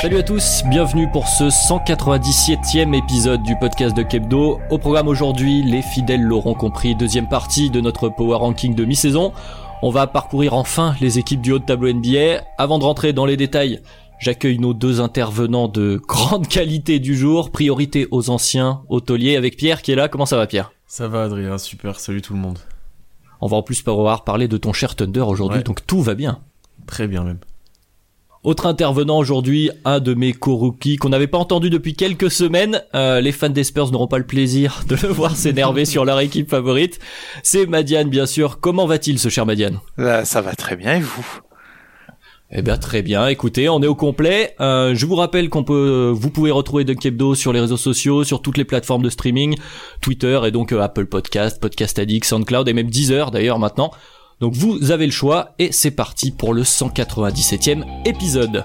Salut à tous, bienvenue pour ce 197e épisode du podcast de Kebdo. Au programme aujourd'hui, les fidèles l'auront compris, deuxième partie de notre Power Ranking de mi-saison. On va parcourir enfin les équipes du haut de tableau NBA. Avant de rentrer dans les détails, j'accueille nos deux intervenants de grande qualité du jour. Priorité aux anciens hôteliers avec Pierre qui est là. Comment ça va Pierre? Ça va Adrien, super, salut tout le monde. On va en plus pouvoir parler de ton cher Thunder aujourd'hui, Ouais. donc tout va bien. Très bien même. Autre intervenant aujourd'hui, un de mes co-rookies qu'on n'avait pas entendu depuis quelques semaines. Euh, les fans des Spurs n'auront pas le plaisir de le voir s'énerver sur leur équipe favorite. C'est Madiane, bien sûr. Comment va-t-il, ce cher Madiane? Là, ça va très bien et vous? Eh bien, très bien. Écoutez, on est au complet. Euh, je vous rappelle qu'on peut, vous pouvez retrouver Dunk Hebdo sur les réseaux sociaux, sur toutes les plateformes de streaming, Twitter et donc euh, Apple Podcast, Podcast Addict, SoundCloud et même Deezer d'ailleurs maintenant. Donc vous avez le choix et c'est parti pour le 197e épisode.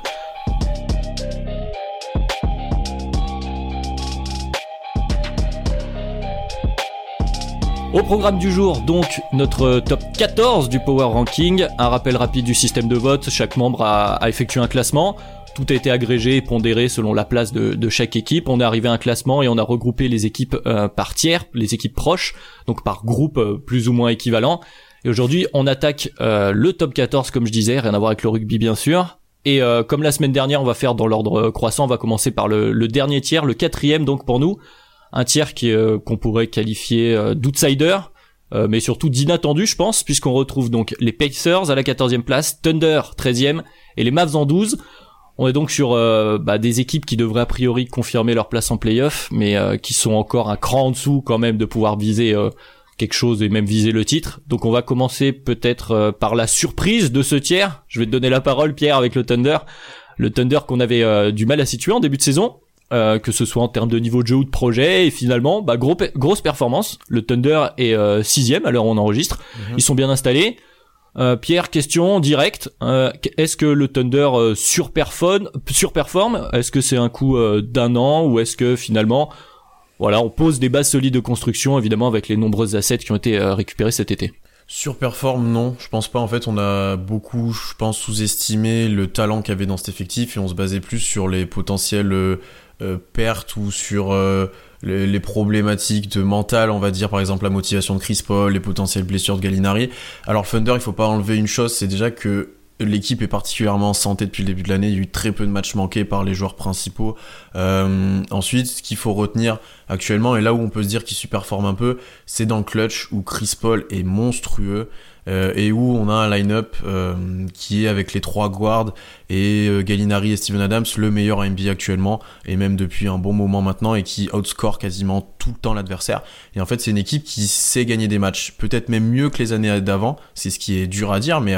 Au programme du jour, donc, notre top 14 du Power Ranking. Un rappel rapide du système de vote. Chaque membre a, effectué un classement. Tout a été agrégé et pondéré selon la place de, de chaque équipe. On est arrivé à un classement et on a regroupé les équipes euh, par tiers, les équipes proches, donc par groupe euh, plus ou moins équivalent. Et aujourd'hui, on attaque euh, le top 14, comme je disais, rien à voir avec le rugby bien sûr. Et euh, comme la semaine dernière, on va faire dans l'ordre euh, croissant, on va commencer par le, le dernier tiers, le quatrième donc pour nous. Un tiers qui euh, qu'on pourrait qualifier euh, d'outsider, euh, mais surtout d'inattendu, je pense, puisqu'on retrouve donc les Pacers à la 14e place, Thunder 13e et les Mavs en 12. On est donc sur euh, bah, des équipes qui devraient a priori confirmer leur place en playoff, mais euh, qui sont encore un cran en dessous quand même de pouvoir viser euh, quelque chose et même viser le titre. Donc on va commencer peut-être euh, par la surprise de ce tiers. Je vais te donner la parole Pierre avec le Thunder. Le Thunder qu'on avait euh, du mal à situer en début de saison, euh, que ce soit en termes de niveau de jeu ou de projet, et finalement, bah, gros, pe- grosse performance. Le Thunder est euh, sixième à l'heure où on enregistre. Ils sont bien installés. Euh, Pierre, question directe. Euh, est-ce que le Thunder surperforme, surperforme? Est-ce que c'est un coup d'un an ou est-ce que finalement, voilà, on pose des bases solides de construction, évidemment avec les nombreuses assets qui ont été euh, récupérés cet été. Surperforme, non, je pense pas. En fait, on a beaucoup, je pense, sous-estimé le talent qu'il y avait dans cet effectif et on se basait plus sur les potentielles euh, euh, pertes ou sur les, les problématiques de mental, on va dire, par exemple la motivation de Chris Paul, les potentielles blessures de Gallinari. Alors Thunder, il faut pas enlever une chose, c'est déjà que l'équipe est particulièrement en santé depuis le début de l'année. Il y a eu très peu de matchs manqués par les joueurs principaux. Euh, ensuite, ce qu'il faut retenir actuellement, et là où on peut se dire qu'il superforme un peu, c'est dans le clutch où Chris Paul est monstrueux. euh, et où on a un line-up euh, qui est avec les trois guards et euh, Gallinari et Steven Adams le meilleur à NBA actuellement et même depuis un bon moment maintenant et qui outscore quasiment tout le temps l'adversaire et en fait c'est une équipe qui sait gagner des matchs peut-être même mieux que les années d'avant c'est ce qui est dur à dire mais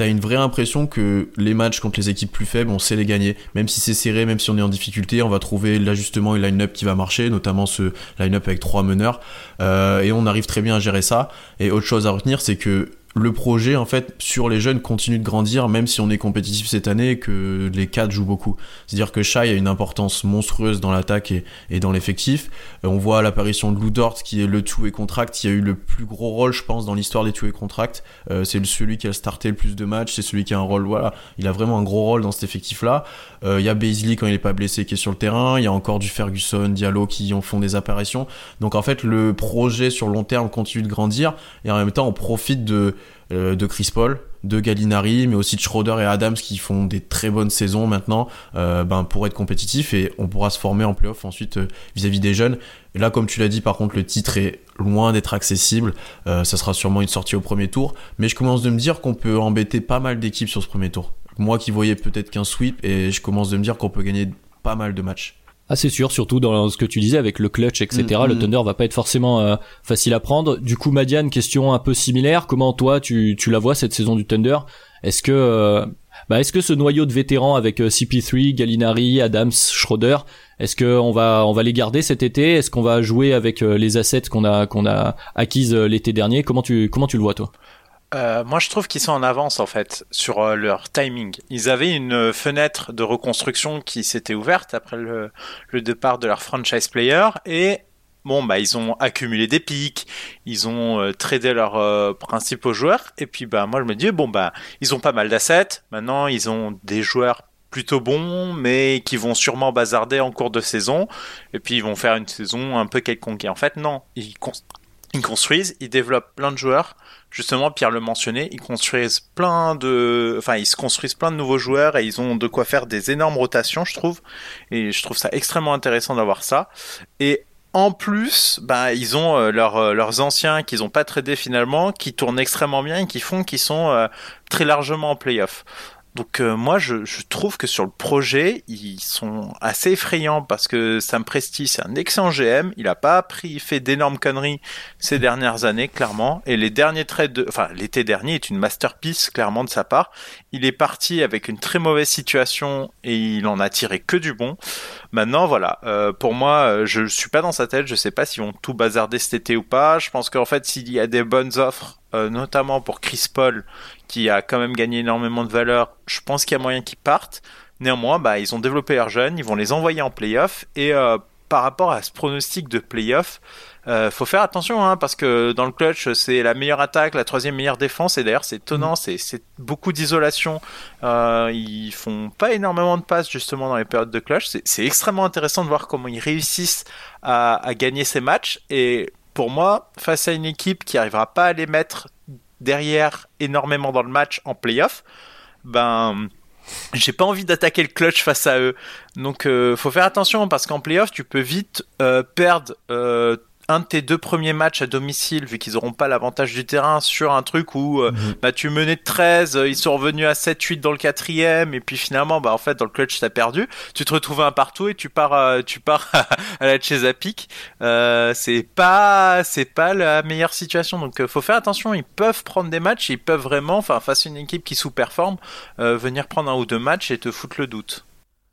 T'as une vraie impression que les matchs contre les équipes plus faibles, on sait les gagner. Même si c'est serré, même si on est en difficulté, on va trouver l'ajustement et le line-up qui va marcher, notamment ce line-up avec trois meneurs. Euh, et on arrive très bien à gérer ça. Et autre chose à retenir, c'est que le projet, en fait, sur les jeunes, continue de grandir, même si on est compétitif cette année et que les cadres jouent beaucoup. C'est-à-dire que Shai a une importance monstrueuse dans l'attaque et, et dans l'effectif. Euh, on voit l'apparition de Lou Dort, qui est le two-way contract, qui a eu le plus gros rôle, je pense, dans l'histoire des two-way contracts. Euh, c'est celui qui a starté le plus de matchs, c'est celui qui a un rôle, voilà, il a vraiment un gros rôle dans cet effectif-là. Euh, Il y a Beasley quand il est pas blessé qui est sur le terrain, il y a encore du Ferguson, Diallo qui en font des apparitions. Donc en fait, le projet sur long terme continue de grandir et en même temps, on profite de euh, de Chris Paul, de Gallinari, mais aussi de Schroeder et Adams qui font des très bonnes saisons maintenant euh, ben, pour être compétitif et on pourra se former en playoff ensuite euh, vis-à-vis des jeunes. Là, comme tu l'as dit, par contre, le titre est loin d'être accessible. Euh, ça sera sûrement une sortie au premier tour, mais je commence de me dire qu'on peut embêter pas mal d'équipes sur ce premier tour. Moi qui voyais peut-être qu'un sweep et je commence de me dire qu'on peut gagner pas mal de matchs. Ah c'est sûr, surtout dans ce que tu disais avec le clutch, etc. Mm, le mm. Thunder va pas être forcément euh, facile à prendre. Du coup, Madiane, question un peu similaire. Comment toi tu, tu la vois cette saison du Thunder? Est-ce que euh, bah, est-ce que ce noyau de vétérans avec euh, CP3, Gallinari, Adams, Schroeder, est-ce que on va on va les garder cet été? Est-ce qu'on va jouer avec les assets qu'on a qu'on a acquises l'été dernier? Comment tu comment tu le vois toi? Euh, moi, je trouve qu'ils sont en avance en fait sur euh, leur timing. Ils avaient une euh, fenêtre de reconstruction qui s'était ouverte après le, départ de leur franchise player et bon bah ils ont accumulé des pics, ils ont tradé leurs principaux joueurs et puis bah moi je me dis bon bah ils ont pas mal d'assets. Maintenant ils ont des joueurs plutôt bons mais qui vont sûrement bazarder en cours de saison et puis ils vont faire une saison un peu quelconque. Et en fait non, ils, ils construisent, ils développent plein de joueurs justement, Pierre le mentionnait, ils construisent plein de, enfin, ils se construisent plein de nouveaux joueurs et ils ont de quoi faire des énormes rotations, je trouve. Et je trouve ça extrêmement intéressant d'avoir ça. Et en plus, bah, ils ont euh, leurs, euh, leurs anciens qu'ils ont pas tradés finalement, qui tournent extrêmement bien et qui font qu'ils sont euh, très largement en playoff. Donc euh, moi je, trouve que sur le projet ils sont assez effrayants parce que Sam Presti c'est un excellent GM, il a pas pris fait d'énormes conneries ces dernières années clairement et les derniers trades de enfin l'été dernier est une masterpiece clairement de sa part. Il est parti avec une très mauvaise situation et il en a tiré que du bon. Maintenant voilà, euh, pour moi euh, je suis pas dans sa tête, je sais pas s'ils vont tout bazarder cet été ou pas. Je pense qu'en fait s'il y a des bonnes offres euh, notamment pour Chris Paul qui a quand même gagné énormément de valeur, je pense qu'il y a moyen qu'ils partent. Néanmoins, bah, ils ont développé leurs jeunes, ils vont les envoyer en playoff. Et euh, par rapport à ce pronostic de playoff, euh, faut faire attention hein, parce que dans le clutch, c'est la meilleure attaque, la troisième meilleure défense. Et d'ailleurs, c'est étonnant, c'est, c'est beaucoup d'isolation. Euh, ils font pas énormément de passes justement dans les périodes de clutch. C'est, c'est extrêmement intéressant de voir comment ils réussissent à, à gagner ces matchs. Et pour moi, face à une équipe qui arrivera pas à les mettre derrière énormément dans le match en playoff, ben j'ai pas envie d'attaquer le clutch face à eux. Donc euh, faut faire attention parce qu'en playoff tu peux vite euh, perdre euh, un de tes deux premiers matchs à domicile vu qu'ils auront pas l'avantage du terrain sur un truc où euh, Mhm. bah tu menais de 13, euh, ils sont revenus à 7-8 dans le quatrième et puis finalement bah en fait dans le clutch t'as perdu, tu te retrouves un partout et tu pars à, tu pars à la Chesapeake. Euh, c'est pas c'est pas la meilleure situation donc euh, faut faire attention, ils peuvent prendre des matchs, ils peuvent vraiment enfin face à une équipe qui sous-performe euh, venir prendre un ou deux matchs et te foutre le doute.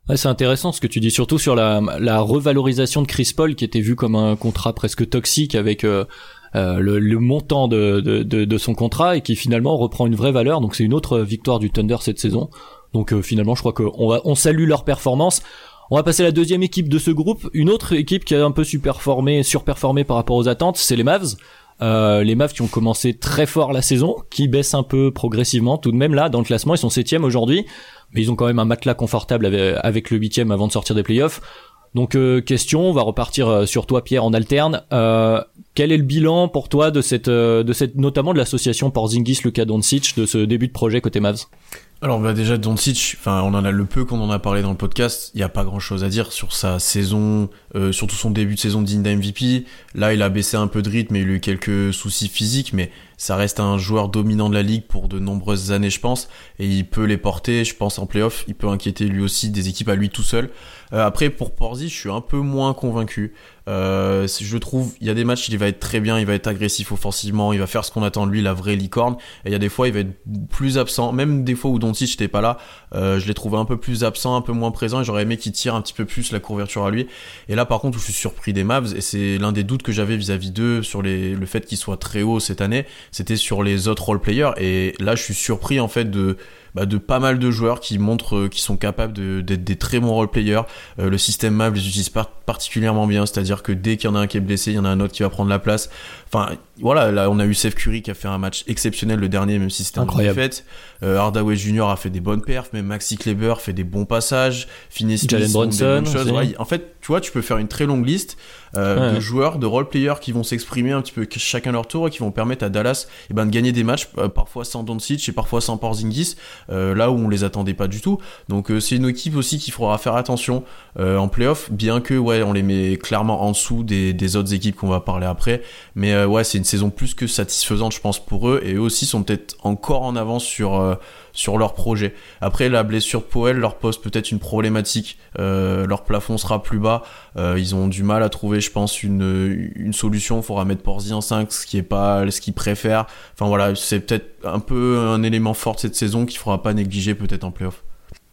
Ouais, c'est intéressant ce que tu dis, surtout sur la, la revalorisation de Chris Paul, qui était vu comme un contrat presque toxique avec euh, euh, le, le montant de, de, de, de son contrat et qui finalement reprend une vraie valeur. Donc c'est une autre victoire du Thunder cette saison. Donc euh, finalement, je crois qu'on va, on salue leur performance. On va passer à la deuxième équipe de ce groupe. Une autre équipe qui a un peu superformé, surperformé par rapport aux attentes, c'est les Mavs. Euh, les Mavs qui ont commencé très fort la saison, qui baissent un peu progressivement tout de même là dans le classement. Ils sont septième aujourd'hui, mais ils ont quand même un matelas confortable avec, avec le huitième avant de sortir des playoffs. Donc euh, question, on va repartir euh, sur toi Pierre en alterne. Euh, quel est le bilan pour toi de cette, euh, de cette notamment de l'association Porzingis Luka Doncic de ce début de projet côté Mavs? Alors bah déjà Doncic, enfin on en a le peu qu'on en a parlé dans le podcast, il y a pas grand chose à dire sur sa saison, euh, surtout son début de saison digne d'MVP. Là il a baissé un peu de rythme et il a eu quelques soucis physiques, mais ça reste un joueur dominant de la ligue pour de nombreuses années je pense, et il peut les porter, je pense en playoff, il peut inquiéter lui aussi des équipes à lui tout seul. Euh, après pour Porzi, je suis un peu moins convaincu. Euh, je trouve, il y a des matchs, il va être très bien, il va être agressif offensivement, il va faire ce qu'on attend de lui, la vraie licorne. Et il y a des fois, il va être plus absent. Même des fois où Doncic n'était pas là, euh, je l'ai trouvé un peu plus absent, un peu moins présent. Et j'aurais aimé qu'il tire un petit peu plus la couverture à lui. Et là, par contre, où je suis surpris des Mavs, et c'est l'un des doutes que j'avais vis-à-vis d'eux sur le fait qu'ils soient très hauts cette année, c'était sur les autres role players. Et là, je suis surpris en fait de bah, pas mal de joueurs qui montrent euh, qu'ils sont capables d'être des très bons role players. Euh, le système Mavs les utilise pas particulièrement bien, c'est-à-dire que dès qu'il y en a un qui est blessé, il y en a un autre qui va prendre la place. Enfin, voilà, là on a eu Seth Curry qui a fait un match exceptionnel le dernier, même si c'était Incroyable. défaite. Euh, Hardaway Jr a fait des bonnes perfs, même Maxi Kleber fait des bons passages. Finney Jalen Brunson. Ouais, en fait, tu vois, tu peux faire une très longue liste euh, Ouais. de joueurs, de role players qui vont s'exprimer un petit peu chacun leur tour et qui vont permettre à Dallas eh ben, de gagner des matchs, euh, parfois sans Doncic et parfois sans Porzingis. là où on les attendait pas du tout. Donc c'est une équipe aussi qu'il faudra faire attention en playoff, bien que ouais on les met clairement en dessous des, des autres équipes qu'on va parler après. Mais ouais c'est une saison plus que satisfaisante je pense pour eux et eux aussi sont peut-être encore en avance sur sur leur projet. Après, la blessure Poel leur pose peut-être une problématique. Euh, leur plafond sera plus bas. Euh, ils ont du mal à trouver, je pense, une, une solution. Il faudra mettre Porzi en 5, ce qui est pas ce qu'ils préfèrent. Enfin voilà, c'est peut-être un peu un élément fort de cette saison qu'il faudra pas négliger peut-être en playoff.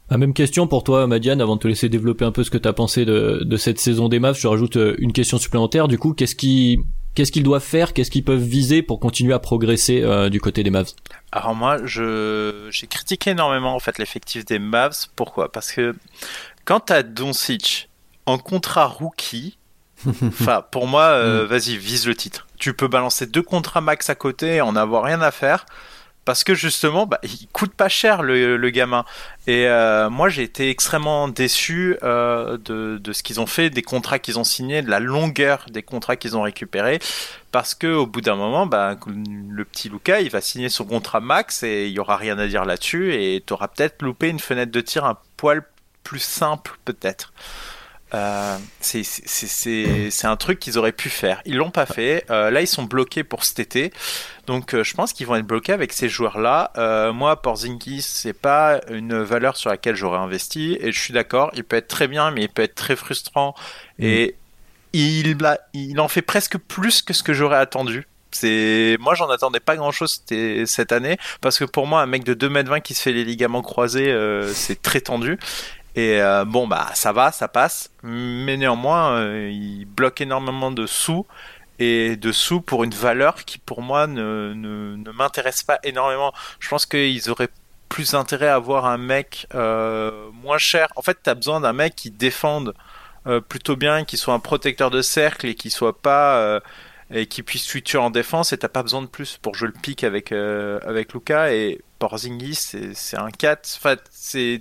La même question pour toi, Madiane, avant de te laisser développer un peu ce que tu as pensé de, de cette saison des Mavs. Je rajoute euh, une question supplémentaire. Du coup, qu'est-ce qui qu'est-ce qu'ils doivent faire, qu'est-ce qu'ils peuvent viser pour continuer à progresser euh, du côté des Mavs? Alors moi, je j'ai critiqué énormément en fait l'effectif des Mavs. Pourquoi? Parce que quand t'as Doncic en contrat rookie, enfin pour moi, euh, mm. vas-y vise le titre. Tu peux balancer deux contrats max à côté, et en avoir rien à faire parce que justement, bah, il coûte pas cher le, le gamin. Et euh, moi, j'ai été extrêmement déçu euh, de, de, ce qu'ils ont fait, des contrats qu'ils ont signés, de la longueur des contrats qu'ils ont récupérés, parce que au bout d'un moment, bah, le petit Luca, il va signer son contrat max et il y aura rien à dire là-dessus, et tu auras peut-être loupé une fenêtre de tir un poil plus simple, peut-être. Euh, c'est un truc qu'ils auraient pu faire. Ils l'ont pas fait. Euh, là, ils sont bloqués pour cet été. Donc, euh, je pense qu'ils vont être bloqués avec ces joueurs-là. Moi, Porzingis, c'est pas une valeur sur laquelle j'aurais investi. Et je suis d'accord, il peut être très bien, mais il peut être très frustrant. Mm. Et il, il en fait presque plus que ce que j'aurais attendu. C'est moi j'en attendais pas grand chose cette année parce que pour moi un mec de 2m20 qui se fait les ligaments croisés c'est très tendu et euh, bon, bah ça va, ça passe, mais néanmoins, euh, il bloque énormément de sous et de sous pour une valeur qui pour moi ne, m'intéresse pas énormément. Je pense qu'ils auraient plus intérêt à avoir un mec euh, moins cher. En fait, tu as besoin d'un mec qui défende euh, plutôt bien, qui soit un protecteur de cercle et qui soit pas et qui puisse switcher en défense et t'as pas besoin de plus pour jouer le pic avec avec Luca et Porzingis, c'est un 4. Enfin,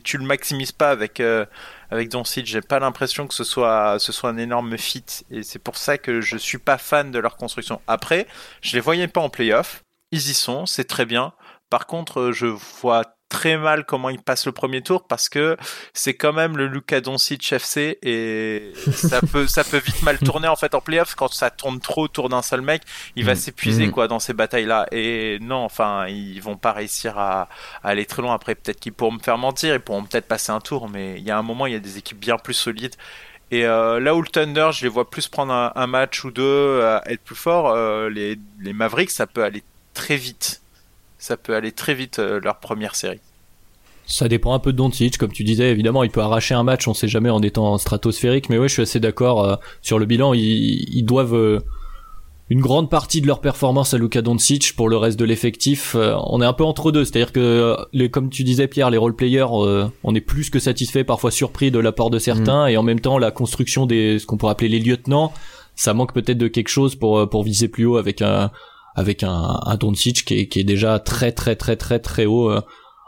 tu le maximises pas avec, euh, avec Doncic. J'ai pas l'impression que ce soit, ce soit un énorme fit. Et c'est pour ça que je suis pas fan de leur construction. Après, je les voyais pas en playoff. Ils y sont, c'est très bien. Par contre, je vois très mal comment il passe le premier tour parce que c'est quand même le Luka Doncic FC et ça peut ça peut vite mal tourner en fait en playoff quand ça tourne trop autour d'un seul mec il va mm. s'épuiser mm. quoi dans ces batailles là et non enfin ils vont pas réussir à, aller très loin après peut-être qu'ils pourront me faire mentir ils pourront peut-être passer un tour mais il y a un moment il y a des équipes bien plus solides et euh, là où le Thunder, je les vois plus prendre un, match ou deux, à être plus fort, euh, les, les Mavericks, ça peut aller très vite ça peut aller très vite euh, leur première série. Ça dépend un peu de Doncic, comme tu disais. Évidemment, il peut arracher un match, on sait jamais en étant stratosphérique. Mais ouais, je suis assez d'accord euh, sur le bilan. Ils, doivent euh, une grande partie de leur performance à Luka Doncic pour le reste de l'effectif. on est un peu entre deux, c'est-à-dire que les, comme tu disais Pierre, les role players, on est plus que satisfait, parfois surpris de l'apport de certains, mm. et en même temps la construction des ce qu'on pourrait appeler les lieutenants, ça manque peut-être de quelque chose pour pour viser plus haut avec un avec un, un Doncic qui est, qui est déjà très très très très très haut euh,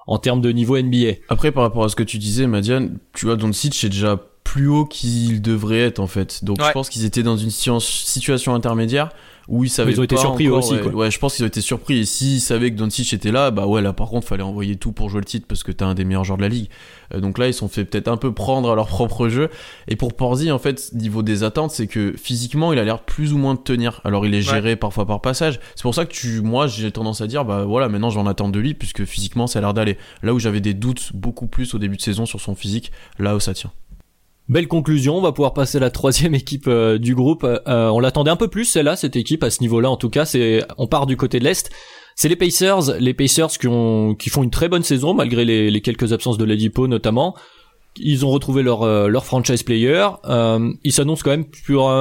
en termes de niveau NBA. Après, par rapport à ce que tu disais, Madiane, tu vois, Doncic est déjà plus haut qu'il devrait être en fait. Donc je pense qu'ils étaient dans une situation intermédiaire où ils savaient ils ont été surpris aussi ouais, ouais, je pense qu'ils ont été surpris. Et s'ils savaient que Doncic était là bah ouais là par contre fallait envoyer tout pour jouer le titre parce que t'as un des meilleurs joueurs de la ligue. Euh, donc là ils sont fait peut-être un peu prendre à leur propre jeu. Et pour Porzi en fait niveau des attentes c'est que physiquement il a l'air plus ou moins de tenir. Alors il est géré parfois par passage. C'est pour ça que tu moi j'ai tendance à dire bah voilà maintenant j'en attends de lui puisque physiquement ça a l'air d'aller. Là où j'avais des doutes beaucoup plus au début de saison sur son physique là où ça tient Belle conclusion, on va pouvoir passer à la troisième équipe euh, du groupe. Euh, on l'attendait un peu plus, celle-là, cette équipe à ce niveau-là en tout cas. C'est, on part du côté de l'est. C'est les Pacers, les Pacers qui ont, qui font une très bonne saison malgré les, les quelques absences de Ladipo notamment. Ils ont retrouvé leur euh, leur franchise player. ils s'annoncent quand même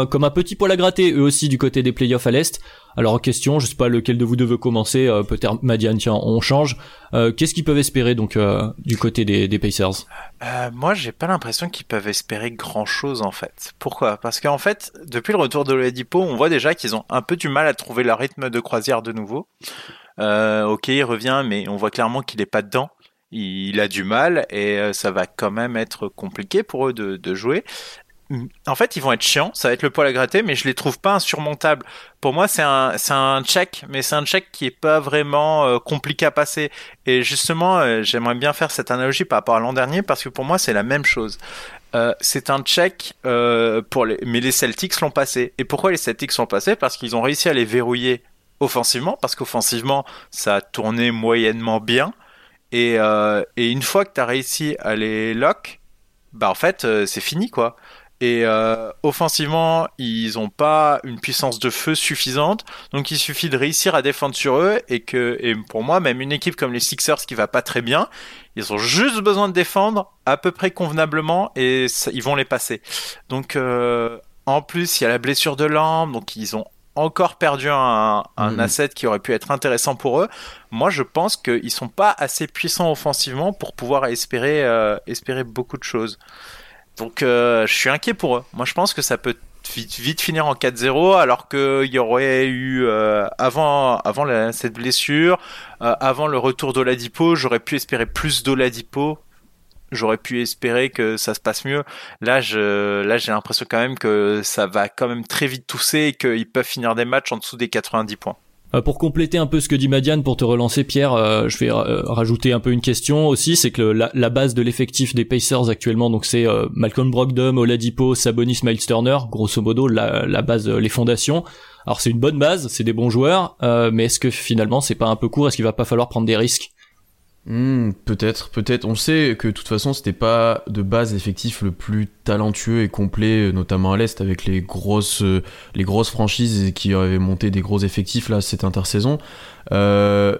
comme un petit poil à gratter eux aussi du côté des playoffs à l'est. Alors question, je sais pas lequel de vous deux veut commencer, euh, peut-être Madiane, tiens, on change. Euh, qu'est-ce qu'ils peuvent espérer donc euh, du côté des, des Pacers? Moi, j'ai pas l'impression qu'ils peuvent espérer grand-chose en fait. Pourquoi? Parce qu'en fait, depuis le retour de l'Edipo, on voit déjà qu'ils ont un peu du mal à trouver leur rythme de croisière de nouveau. ok, il revient, mais on voit clairement qu'il est pas dedans il a du mal et ça va quand même être compliqué pour eux de, jouer. en fait, ils vont être chiants, ça va être le poil à gratter, mais je les trouve pas insurmontables. Pour moi, c'est un, c'est un check, mais c'est un check qui est pas vraiment euh, compliqué à passer. Et justement, euh, j'aimerais bien faire cette analogie par rapport à l'an dernier, parce que pour moi, c'est la même chose. Euh, c'est un check pour les, mais les Celtics l'ont passé. Et pourquoi les Celtics l'ont passé? Parce qu'ils ont réussi à les verrouiller offensivement, parce qu'offensivement, ça a tourné moyennement bien. Et, et une fois que tu as réussi à les lock, bah en fait, c'est fini quoi. Et euh, offensivement, ils n'ont pas une puissance de feu suffisante. Donc il suffit de réussir à défendre sur eux. Et que pour moi, même une équipe comme les Sixers qui va pas très bien, ils ont juste besoin de défendre à peu près convenablement et ils vont les passer. Donc euh, en plus, il y a la blessure de Lamb. Donc ils ont encore perdu un, un mm. asset qui aurait pu être intéressant pour eux. Moi, je pense qu'ils sont pas assez puissants offensivement pour pouvoir espérer, euh, espérer beaucoup de choses. Donc euh, je suis inquiet pour eux. Moi je pense que ça peut vite, finir en 4-0 alors qu'il y aurait eu euh, avant avant cette blessure, avant le retour d'Oladipo, j'aurais pu espérer plus d'Oladipo. J'aurais pu espérer que ça se passe mieux. Là, je, là, j'ai l'impression quand même que ça va quand même très vite tousser et qu'ils peuvent finir des matchs en dessous des 90 points. Euh, pour compléter un peu ce que dit Madiane, pour te relancer Pierre, euh, je vais euh, rajouter un peu une question aussi, c'est que la, base de l'effectif des Pacers actuellement, donc c'est Malcolm Brogdon, Oladipo, Sabonis, Miles Turner, grosso modo la, la base, les fondations. Alors c'est une bonne base, c'est des bons joueurs, mais est-ce que finalement c'est pas un peu court? Est-ce qu'il va pas falloir prendre des risques? Hmm, peut-être, peut-être. On sait que de toute façon, c'était pas de base effectif le plus talentueux et complet, notamment à l'est, avec les grosses, les grosses franchises qui avaient monté des gros effectifs là cette intersaison. Euh,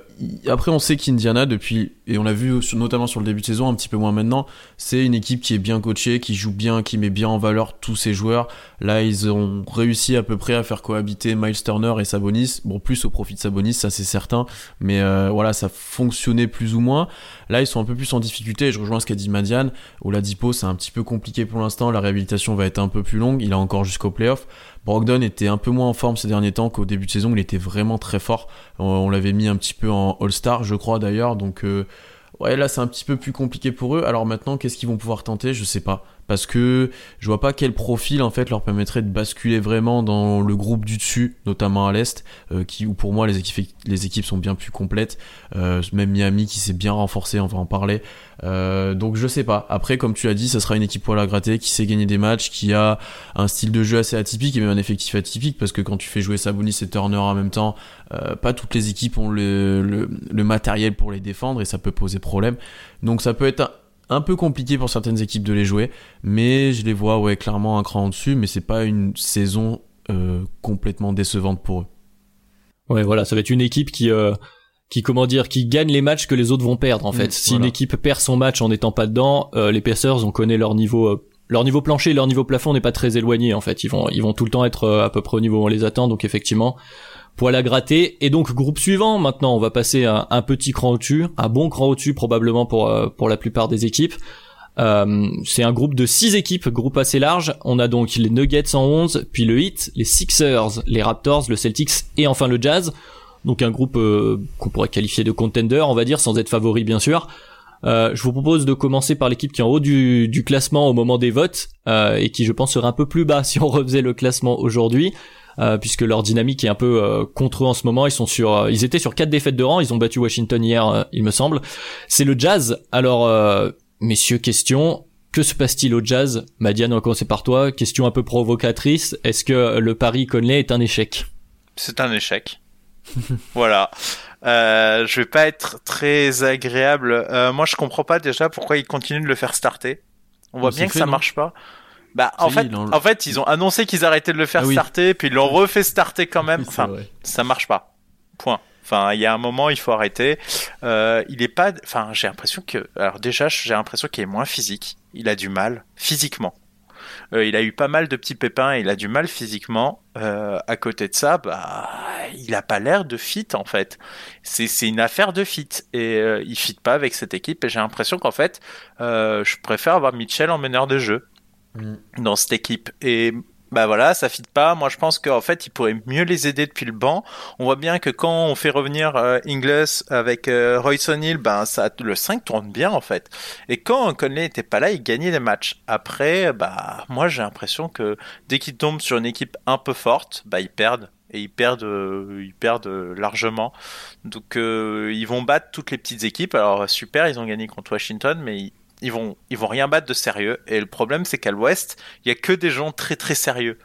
après, on sait qu'Indiana, depuis, et on l'a vu notamment sur le début de saison, un petit peu moins maintenant, c'est une équipe qui est bien coachée, qui joue bien, qui met bien en valeur tous ses joueurs. Là, ils ont réussi à peu près à faire cohabiter Miles Turner et Sabonis. Bon, plus au profit de Sabonis, ça c'est certain, mais euh, voilà, ça fonctionnait plus ou moins. Là, ils sont un peu plus en difficulté. Je rejoins ce qu'a dit Madiane. Oladipo, c'est un petit peu compliqué pour l'instant. La réhabilitation va être un peu plus longue. Il a encore jusqu'au playoff. Brogdon était un peu moins en forme ces derniers temps qu'au début de saison. Il était vraiment très fort. On, l'avait mis un petit peu en All-Star, je crois d'ailleurs. Donc, euh, ouais, là, c'est un petit peu plus compliqué pour eux. Alors maintenant, qu'est-ce qu'ils vont pouvoir tenter? Je sais pas parce que je vois pas quel profil en fait leur permettrait de basculer vraiment dans le groupe du dessus, notamment à l'est, euh, qui où pour moi les équipes les équipes sont bien plus complètes. Euh, même Miami qui s'est bien renforcé, on va en parler. Euh, donc je sais pas. Après, comme tu as dit, ça sera une équipe poil à gratter qui sait gagner des matchs, qui a un style de jeu assez atypique et même un effectif atypique parce que quand tu fais jouer Sabonis et Turner en même temps, pas toutes les équipes ont le, le, le matériel pour les défendre et ça peut poser problème. Donc ça peut être un peu compliqué pour certaines équipes de les jouer, mais je les vois ouais clairement un cran en dessus, mais c'est pas une saison euh, complètement décevante pour eux. Ouais, voilà, ça va être une équipe qui euh, qui comment dire, qui gagne les matchs que les autres vont perdre en fait. Mm, si une équipe perd son match en n'étant pas dedans, euh, les Pacers on connaît leur niveau leur niveau plancher et leur niveau plafond n'est pas très éloigné en fait. Ils vont ils vont tout le temps être à peu près au niveau où on les attend, donc effectivement poil à gratter. Et donc groupe suivant, maintenant on va passer un, petit cran au-dessus, un bon cran au-dessus probablement pour, euh, pour la plupart des équipes. Euh, c'est un groupe de 6 équipes, groupe assez large. On a donc les Nuggets en 11, puis le Heat, les Sixers, les Raptors, le Celtics et enfin le Jazz. Donc un groupe euh, qu'on pourrait qualifier de contender, on va dire, sans être favori bien sûr. Je vous propose de commencer par l'équipe qui est en haut du, du classement au moment des votes et qui je pense serait un peu plus bas si on refaisait le classement aujourd'hui. Euh, puisque leur dynamique est un peu euh, contre eux en ce moment. Ils sont sur, euh, ils étaient sur quatre défaites de rang. Ils ont battu Washington hier, il me semble. C'est le Jazz. Alors, messieurs, question. Que se passe-t-il au Jazz? Madiane, on va commencer par toi. Question un peu provocatrice. Est-ce que le pari Conley est un échec? C'est un échec. voilà. Euh, je vais pas être très agréable. moi, je comprends pas déjà pourquoi ils continuent de le faire starter. On voit bien que ça marche pas. Bah, en fait, en fait, ils ont annoncé qu'ils arrêtaient de le faire ah starter, puis ils l'ont refait starter quand même. Enfin, ça marche pas. Point. Enfin, il y a un moment, il faut arrêter. Euh, il est pas. Enfin, j'ai l'impression que. Alors déjà, j'ai l'impression qu'il est moins physique. Il a du mal physiquement. Euh, il a eu pas mal de petits pépins. Et il a du mal physiquement. Euh, à côté de ça, bah, il a pas l'air de fit en fait. C'est c'est une affaire de fit et il fit pas avec cette équipe. Et j'ai l'impression qu'en fait, je préfère avoir Mitchell en meneur de jeu. Mm. dans cette équipe. Et bah voilà, ça fit pas. Moi, je pense qu'en fait, il pourrait mieux les aider depuis le banc. On voit bien que quand on fait revenir euh, Ingles avec euh, Royce O'Neal, ben ça, le 5 tourne bien en fait. Et quand Conley était pas là, il gagnait des matchs. Après, bah moi j'ai l'impression que dès qu'ils tombent sur une équipe un peu forte, bah ils perdent et ils perdent, euh, ils perdent largement. Donc euh, ils vont battre toutes les petites équipes. Alors super, ils ont gagné contre Washington, mais ils vont, ils vont rien battre de sérieux. Et le problème, c'est qu'à l'Ouest, il y a que des gens très très sérieux.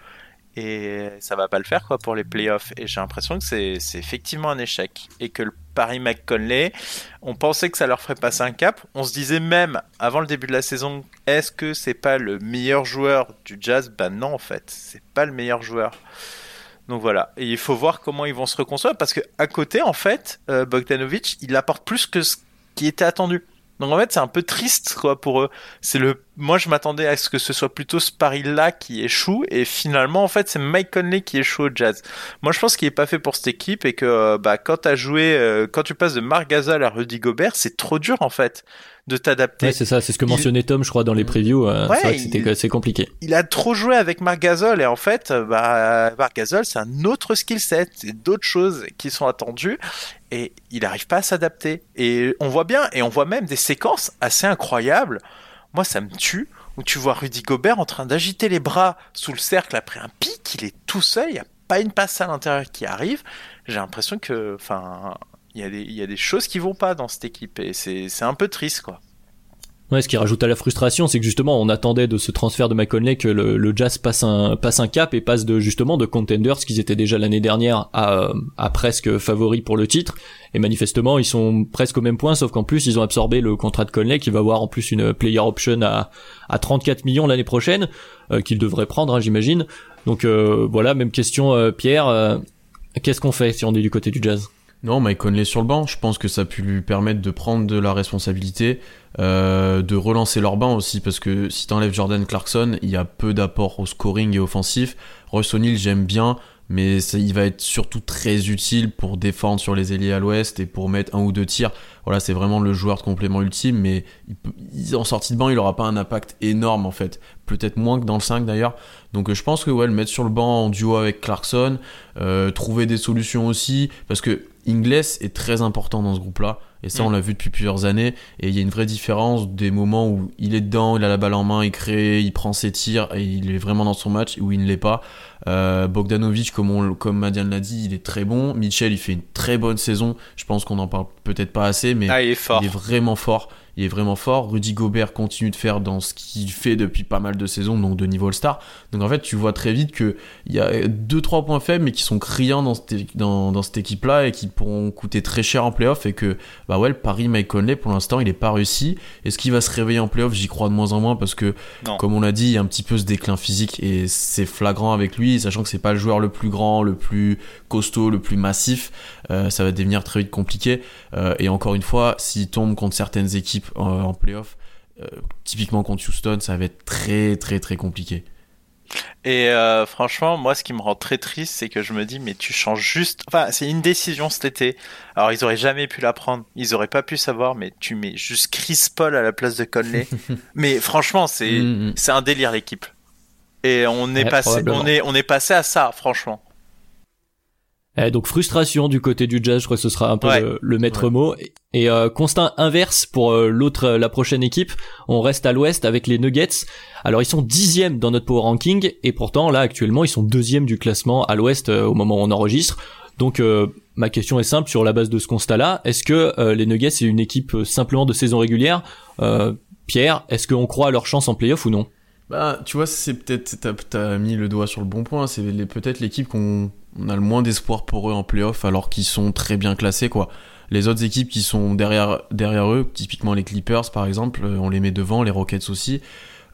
Et ça va pas le faire quoi pour les playoffs. Et j'ai l'impression que c'est, effectivement un échec. Et que le Paris McConley, on pensait que ça leur ferait passer un cap. On se disait même avant le début de la saison, est-ce que c'est pas le meilleur joueur du Jazz? Ben non en fait, c'est pas le meilleur joueur. Donc voilà, et il faut voir comment ils vont se reconstruire parce que à côté en fait, euh, Bogdanovic, il apporte plus que ce qui était attendu. Donc en fait, c'est un peu triste quoi pour eux. C'est le moi je m'attendais à ce que ce soit plutôt ce pari là qui échoue et finalement en fait, c'est Mike Conley qui échoue au Jazz. Moi je pense qu'il est pas fait pour cette équipe et que euh, bah quand tu joué euh, quand tu passes de Marc à Rudy Gobert, c'est trop dur en fait de t'adapter. Ouais, c'est ça, c'est ce que mentionnait Tom, je crois, dans les previews. Euh, ouais, c'est c'était assez compliqué. Il a trop joué avec Marc Gasol et en fait, bah, Marc Gasol, c'est un autre skill set, c'est d'autres choses qui sont attendues et il n'arrive pas à s'adapter. Et on voit bien, et on voit même des séquences assez incroyables. Moi, ça me tue, où tu vois Rudy Gobert en train d'agiter les bras sous le cercle après un pic, il est tout seul, il n'y a pas une passe à l'intérieur qui arrive. J'ai l'impression que, enfin, il y, a des choses qui vont pas dans cette équipe, et c'est un peu triste, quoi. Ouais, ce qui rajoute à la frustration, c'est que justement, on attendait de ce transfert de McConley que le, Jazz passe un, cap et passe de justement de contenders qu'ils étaient déjà l'année dernière à, presque favoris pour le titre. Et manifestement, ils sont presque au même point, sauf qu'en plus, ils ont absorbé le contrat de Conley qui va avoir en plus une player option à, à 34 millions l'année prochaine, euh, qu'il devrait prendre, hein, j'imagine. Donc euh, voilà, même question, euh, Pierre. Qu'est-ce qu'on fait si on est du côté du Jazz? Non, Mike Conley sur le banc, je pense que ça a pu lui permettre de prendre de la responsabilité, euh, de relancer leur banc aussi, parce que si t'enlèves Jordan Clarkson, il y a peu d'apport au scoring et offensif. Royce O'Neal, j'aime bien, mais il va être surtout très utile pour défendre sur les ailiers à l'ouest et pour mettre un ou deux tirs. Voilà, c'est vraiment le joueur de complément ultime, mais en sortie de banc, il aura pas un impact énorme en fait. Peut-être moins que dans le 5 d'ailleurs. Donc euh, je pense que ouais, le mettre sur le banc en duo avec Clarkson, euh, trouver des solutions aussi, parce que Ingles est très important dans ce groupe-là. Et ça, on mm. l'a vu depuis plusieurs années. Et il y a une vraie différence des moments où il est dedans, il a la balle en main, il crée, il prend ses tirs et il est vraiment dans son match, où il ne l'est pas. Euh, Bogdanovic, comme, on, comme Madiane l'a dit, il est très bon. Mitchell, il fait une très bonne saison. Je pense qu'on en parle peut-être pas assez, mais ah, il, est il est vraiment fort il est vraiment fort. Rudy Gobert continue de faire dans ce qu'il fait depuis pas mal de saisons, donc de niveau All-Star. Donc en fait, tu vois très vite qu'il y a 2-3 points faibles, mais qui sont criants dans cette, dans, dans cette équipe-là et qui pourront coûter très cher en playoff. Et que, bah ouais, le Paris Mike Conley, pour l'instant, il n'est pas réussi. Est-ce qu'il va se réveiller en playoff? J'y crois de moins en moins parce que, comme on l'a dit, il y a un petit peu ce déclin physique et c'est flagrant avec lui, sachant que c'est pas le joueur le plus grand, le plus costaud, le plus massif. Euh, ça va devenir très vite compliqué. Euh, et encore une fois, s'il tombe contre certaines équipes en playoff, euh, typiquement contre Houston, ça va être très très très compliqué. Et franchement, moi, ce qui me rend très triste, c'est que je me dis, mais tu changes juste. Enfin, c'est une décision cet été. Alors, ils auraient jamais pu la prendre. Ils auraient pas pu savoir, mais tu mets juste Chris Paul à la place de Conley. mais franchement, c'est mm, mm. c'est un délire l'équipe. Et on est passé, on est on est passé à ça, franchement. Eh, donc frustration du côté du jazz, je crois que ce sera un peu le, maître mot. Et euh, constat inverse pour euh, l'autre, la prochaine équipe, on reste à l'ouest avec les Nuggets. Alors ils sont dixièmes dans notre power ranking et pourtant là actuellement ils sont deuxièmes du classement à l'ouest euh, au moment où on enregistre. Donc ma question est simple sur la base de ce constat-là. Est-ce que les Nuggets c'est une équipe simplement de saison régulière? Pierre, est-ce qu'on croit à leur chance en playoff ou non? Bah, tu vois, c'est peut-être, t'as, mis le doigt sur le bon point. C'est peut-être l'équipe qu'on a le moins d'espoir pour eux en playoff, alors qu'ils sont très bien classés, quoi. Les autres équipes qui sont derrière, derrière eux, typiquement les Clippers par exemple, euh, on les met devant, les Rockets aussi.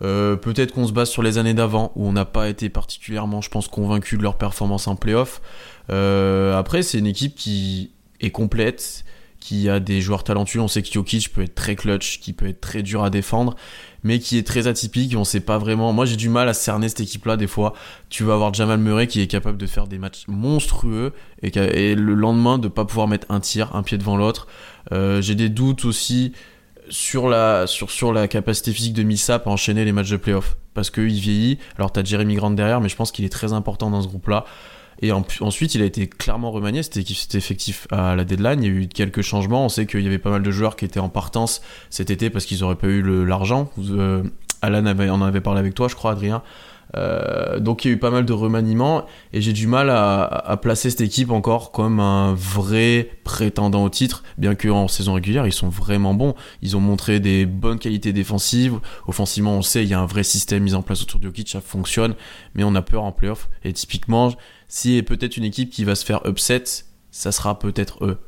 Euh, peut-être qu'on se base sur les années d'avant, où on n'a pas été particulièrement, je pense, convaincu de leur performance en playoff. Euh, après, c'est une équipe qui est complète, qui a des joueurs talentueux. On sait que Jokic peut être très clutch, qui peut être très dur à défendre mais qui est très atypique. On sait pas vraiment. Moi, j'ai du mal à cerner cette équipe-là. Des fois, tu vas avoir Jamal Murray qui est capable de faire des matchs monstrueux et, le lendemain de pas pouvoir mettre un tir, un pied devant l'autre. Euh, j'ai des doutes aussi sur la, capacité physique de Missap à enchaîner les matchs de playoff. Parce qu'il vieillit. Alors, t'as Jeremy Grant derrière, mais je pense qu'il est très important dans ce groupe-là. Et ensuite, il a été clairement remanié. C'était effectif à la deadline. Il y a eu quelques changements. On sait qu'il y avait pas mal de joueurs qui étaient en partance cet été parce qu'ils n'auraient pas eu l'argent. Euh, Alan en avait parlé avec toi, je crois, Adrien. Euh, donc il y a eu pas mal de remaniements et j'ai du mal à, placer cette équipe encore comme un vrai prétendant au titre, bien qu'en saison régulière ils sont vraiment bons. Ils ont montré des bonnes qualités défensives. Offensivement, on sait il y a un vrai système mis en place autour de Jokic, ça fonctionne, mais on a peur en playoff. Et typiquement, si peut-être une équipe qui va se faire upset, ça sera peut-être eux.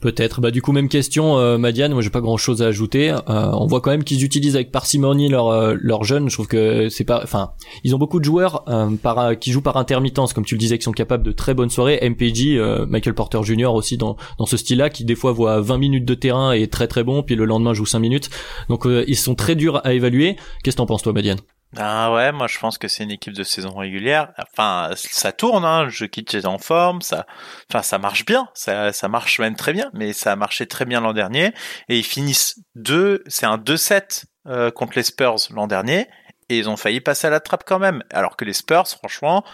Peut-être. Bah du coup même question, euh, Madiane. Moi j'ai pas grand chose à ajouter. Euh, on voit quand même qu'ils utilisent avec parcimonie leurs euh, leurs jeunes. Je trouve que c'est pas. Enfin, ils ont beaucoup de joueurs euh, par qui jouent par intermittence, comme tu le disais, qui sont capables de très bonnes soirées. MPG, Michael Porter Jr. aussi dans dans ce style-là, qui des fois voit 20 minutes de terrain et très très bon, puis le lendemain joue 5 minutes. Donc ils sont très durs à évaluer. Qu'est-ce que t'en penses toi, Madiane? Ben ouais, moi je pense que c'est une équipe de saison régulière. Enfin, ça tourne, hein. Je quitte est en forme, ça, enfin ça marche bien, ça, ça marche même très bien. Mais ça a marché très bien l'an dernier et ils finissent deux, c'est un 2-7 euh, contre les Spurs l'an dernier et ils ont failli passer à la trappe quand même. Alors que les Spurs, franchement,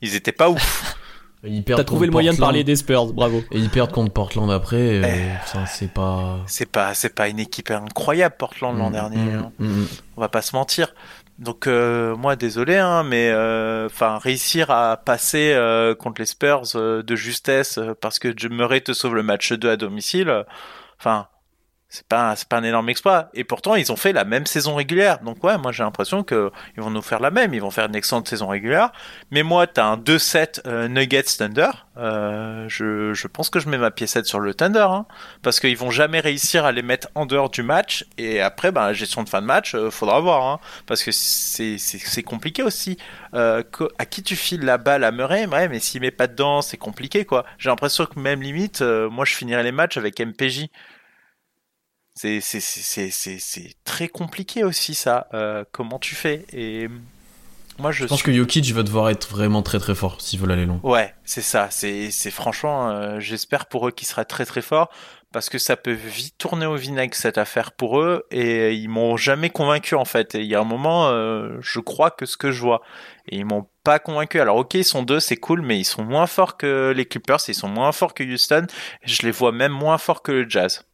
ils étaient pas ouf. T'as trouvé le moyen de parler des Spurs, bravo. Et ils perdent contre Portland après. Euh, eh. c'est pas. C'est pas, c'est pas une équipe incroyable Portland l'an mm, dernier. Mm, hein. mm, On va pas se mentir. Donc euh, moi désolé hein, mais euh, enfin réussir à passer euh, contre les Spurs de justesse parce que Murray te sauve le match 2 à domicile, enfin c'est pas c'est pas un énorme exploit. Et pourtant ils ont fait la même saison régulière. Donc ouais moi j'ai l'impression que ils vont nous faire la même. Ils vont faire une excellente saison régulière. Mais moi t'as un 2-7 euh, Nuggets Thunder. Euh, je, je pense que je mets ma piécette sur le Thunder hein, parce qu'ils vont jamais réussir à les mettre en dehors du match. Et après ben gestion de fin de match euh, faudra voir hein, parce que c'est c'est compliqué aussi. Euh, à qui tu files la balle à Murray? Ouais mais s'il met pas dedans c'est compliqué quoi. J'ai l'impression que même limite moi je finirais les matchs avec MPJ c'est très compliqué aussi ça. Euh, comment tu fais? Et moi je, pense que Jokic va devoir être vraiment très très fort s'il veut aller long. Ouais, c'est ça. C'est franchement, euh, j'espère pour eux qu'il sera très très fort parce que ça peut vite tourner au vinaigre cette affaire pour eux et ils m'ont jamais convaincu en fait. Et il y a un moment, euh, je crois que ce que je vois et ils m'ont pas convaincu. Alors ok, ils sont deux, c'est cool, mais ils sont moins forts que les Clippers, ils sont moins forts que Houston. Je les vois même moins forts que le Jazz.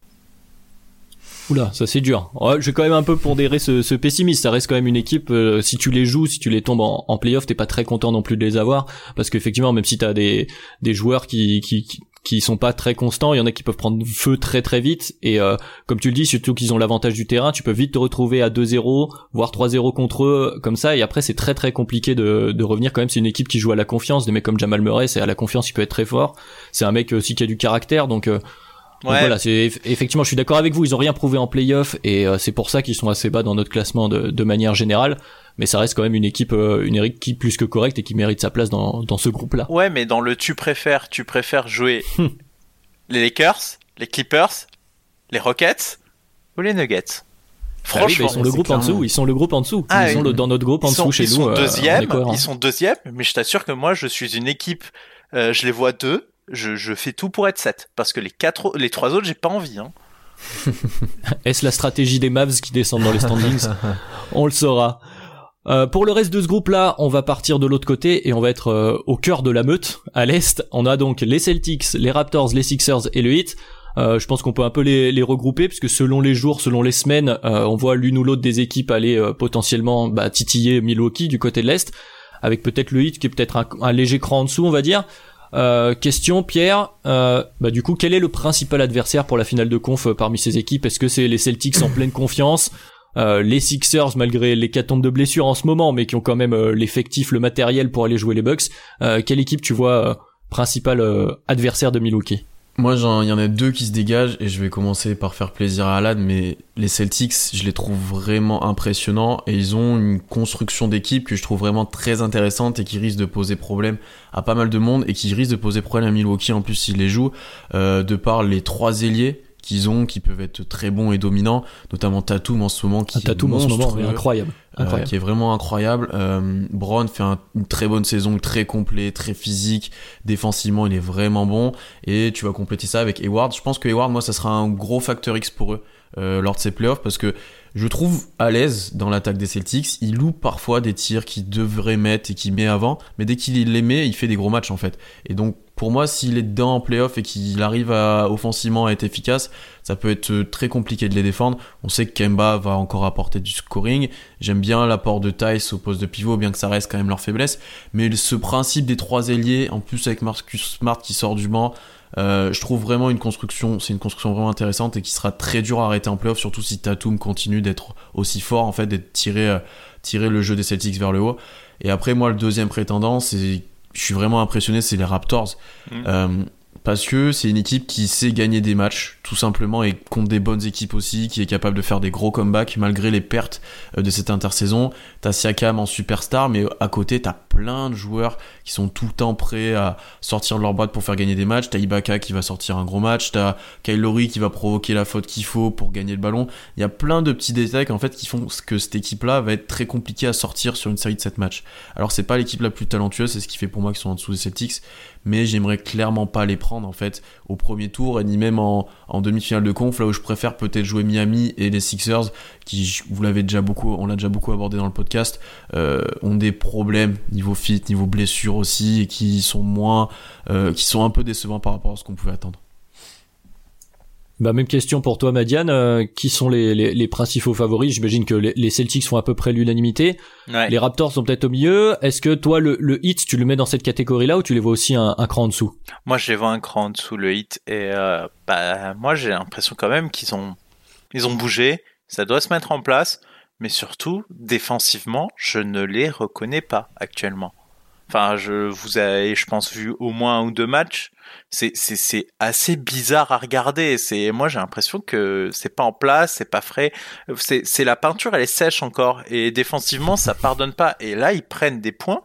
Oula, ça c'est dur. je vais quand même un peu pondérer ce, ce pessimiste. Ça reste quand même une équipe. Euh, si tu les joues, si tu les tombes en, en playoff, t'es pas très content non plus de les avoir, parce qu'effectivement, même si t'as des des joueurs qui, qui sont pas très constants, il y en a qui peuvent prendre feu très très vite et euh, comme tu le dis, surtout qu'ils ont l'avantage du terrain, tu peux vite te retrouver à 2-0, voire 3-0 contre eux comme ça et après c'est très très compliqué de, de revenir quand même, c'est une équipe qui joue à la confiance, des mecs comme Jamal Murray, c'est à la confiance, il peut être très fort. C'est un mec aussi qui a du caractère donc euh, voilà, c'est effectivement, je suis d'accord avec vous. Ils ont rien prouvé en playoff et euh, c'est pour ça qu'ils sont assez bas dans notre classement de, de, manière générale. Mais ça reste quand même une équipe, euh, une équipe plus que correcte et qui mérite sa place dans, dans ce groupe-là. Ouais, mais dans le tu préfères, tu préfères jouer les Lakers, les Clippers, les Rockets ou les Nuggets? Franchement, bah oui, ils sont le groupe en dessous. Ils sont le groupe en dessous. Ah ils sont le, dans notre groupe en dessous chez ils nous. Sont deuxième, ils sont deuxième, mais je t'assure que moi, je suis une équipe. Euh, je les vois deux je, je, fais tout pour être 7. Parce que les, quatre, les trois autres, j'ai pas envie. Hein. Est-ce la stratégie des Mavs qui descendent dans les standings? On le saura. Euh, pour le reste de ce groupe-là, on va partir de l'autre côté et on va être euh, au cœur de la meute. À l'est, on a donc les Celtics, les Raptors, les Sixers et le Heat. Euh, je pense qu'on peut un peu les, les, regrouper puisque selon les jours, selon les semaines, euh, on voit l'une ou l'autre des équipes aller euh, potentiellement bah, titiller Milwaukee du côté de l'est, avec peut-être le Heat qui est peut-être un, un, léger cran en dessous, on va dire. Euh, question Pierre, euh, bah du coup quel est le principal adversaire pour la finale de conf euh, parmi ces équipes? Est-ce que c'est les Celtics en pleine confiance? Les Sixers malgré les de blessures en ce moment mais qui ont quand même l'effectif, le matériel pour aller jouer les Bucks. Quelle équipe tu vois principal adversaire de Milwaukee? Moi, il y en a deux qui se dégagent et je vais commencer par faire plaisir à Alan, mais les Celtics, je les trouve vraiment impressionnants et ils ont une construction d'équipe que je trouve vraiment très intéressante et qui risque de poser problème à pas mal de monde et qui risque de poser problème à Milwaukee en plus s'ils les jouent, euh, de par les trois ailiers qu'ils ont, qui peuvent être très bons et dominants, notamment Tatum en ce moment, qui ah, est en ce moment, incroyable. Euh, qui est vraiment incroyable. Euh, Brown fait une très bonne saison, très complet, très physique. Défensivement, il est vraiment bon. Et tu vas compléter ça avec Hayward. Je pense que Hayward, moi, ça sera un gros facteur X pour eux. lors de ces playoffs parce que je trouve à l'aise dans l'attaque des Celtics. Il loupe parfois des tirs qu'il devrait mettre et qu'il met avant, mais dès qu'il les met, il fait des gros matchs en fait. Et donc pour moi, s'il est dedans en playoff et qu'il arrive à, offensivement à être efficace, ça peut être très compliqué de les défendre. On sait que Kemba va encore apporter du scoring. J'aime bien l'apport de Tice au poste de pivot, bien que ça reste quand même leur faiblesse. Mais ce principe des trois ailiers, en plus avec Marcus Smart qui sort du banc, euh, je trouve vraiment une construction, c'est une construction vraiment intéressante et qui sera très dur à arrêter en playoff, surtout si Tatum continue d'être aussi fort, en fait, d'être tiré, euh, tirer le jeu des Celtics vers le haut. Et après, moi, le deuxième prétendant, c'est, je suis vraiment impressionné, c'est les Raptors. Mm. Parce que c'est une équipe qui sait gagner des matchs, tout simplement, et contre des bonnes équipes aussi, qui est capable de faire des gros comebacks malgré les pertes euh, de cette intersaison. T'as Siakam en superstar, mais à côté, t'as plein de joueurs qui sont tout le temps prêts à sortir de leur boîte pour faire gagner des matchs. T'as Ibaka qui va sortir un gros match, t'as Kyle Lowry qui va provoquer la faute qu'il faut pour gagner le ballon. Il y a plein de petits détails en fait qui font que cette équipe-là va être très compliquée à sortir sur une série de 7 matchs. Alors c'est pas l'équipe la plus talentueuse, c'est ce qui fait pour moi qu'ils sont en dessous des Celtics, mais j'aimerais clairement pas les prendre en fait au premier tour, ni même en, demi-finale de conf, là où je préfère peut-être jouer Miami et les Sixers, qui vous l'avez déjà beaucoup, on l'a déjà beaucoup abordé dans le podcast, euh, ont des problèmes niveau fit, niveau blessure aussi, et qui sont moins, euh, qui sont un peu décevants par rapport à ce qu'on pouvait attendre. Bah même question pour toi Madiane, euh, qui sont les, les, principaux favoris? J'imagine que les, Celtics font à peu près l'unanimité. Les Raptors sont peut-être au milieu. Est-ce que toi le, le Heat, tu le mets dans cette catégorie-là ou tu les vois aussi un, cran en dessous? Moi je les vois un cran en dessous le Heat et euh, bah moi j'ai l'impression quand même qu'ils ont ils ont bougé, ça doit se mettre en place, mais surtout défensivement je ne les reconnais pas actuellement. Enfin, je vous ai, je pense, vu au moins un ou deux matchs c'est c'est assez bizarre à regarder. C'est moi j'ai l'impression que c'est pas en place, c'est pas frais. C'est c'est la peinture, elle est sèche encore et défensivement ça pardonne pas. Et là ils prennent des points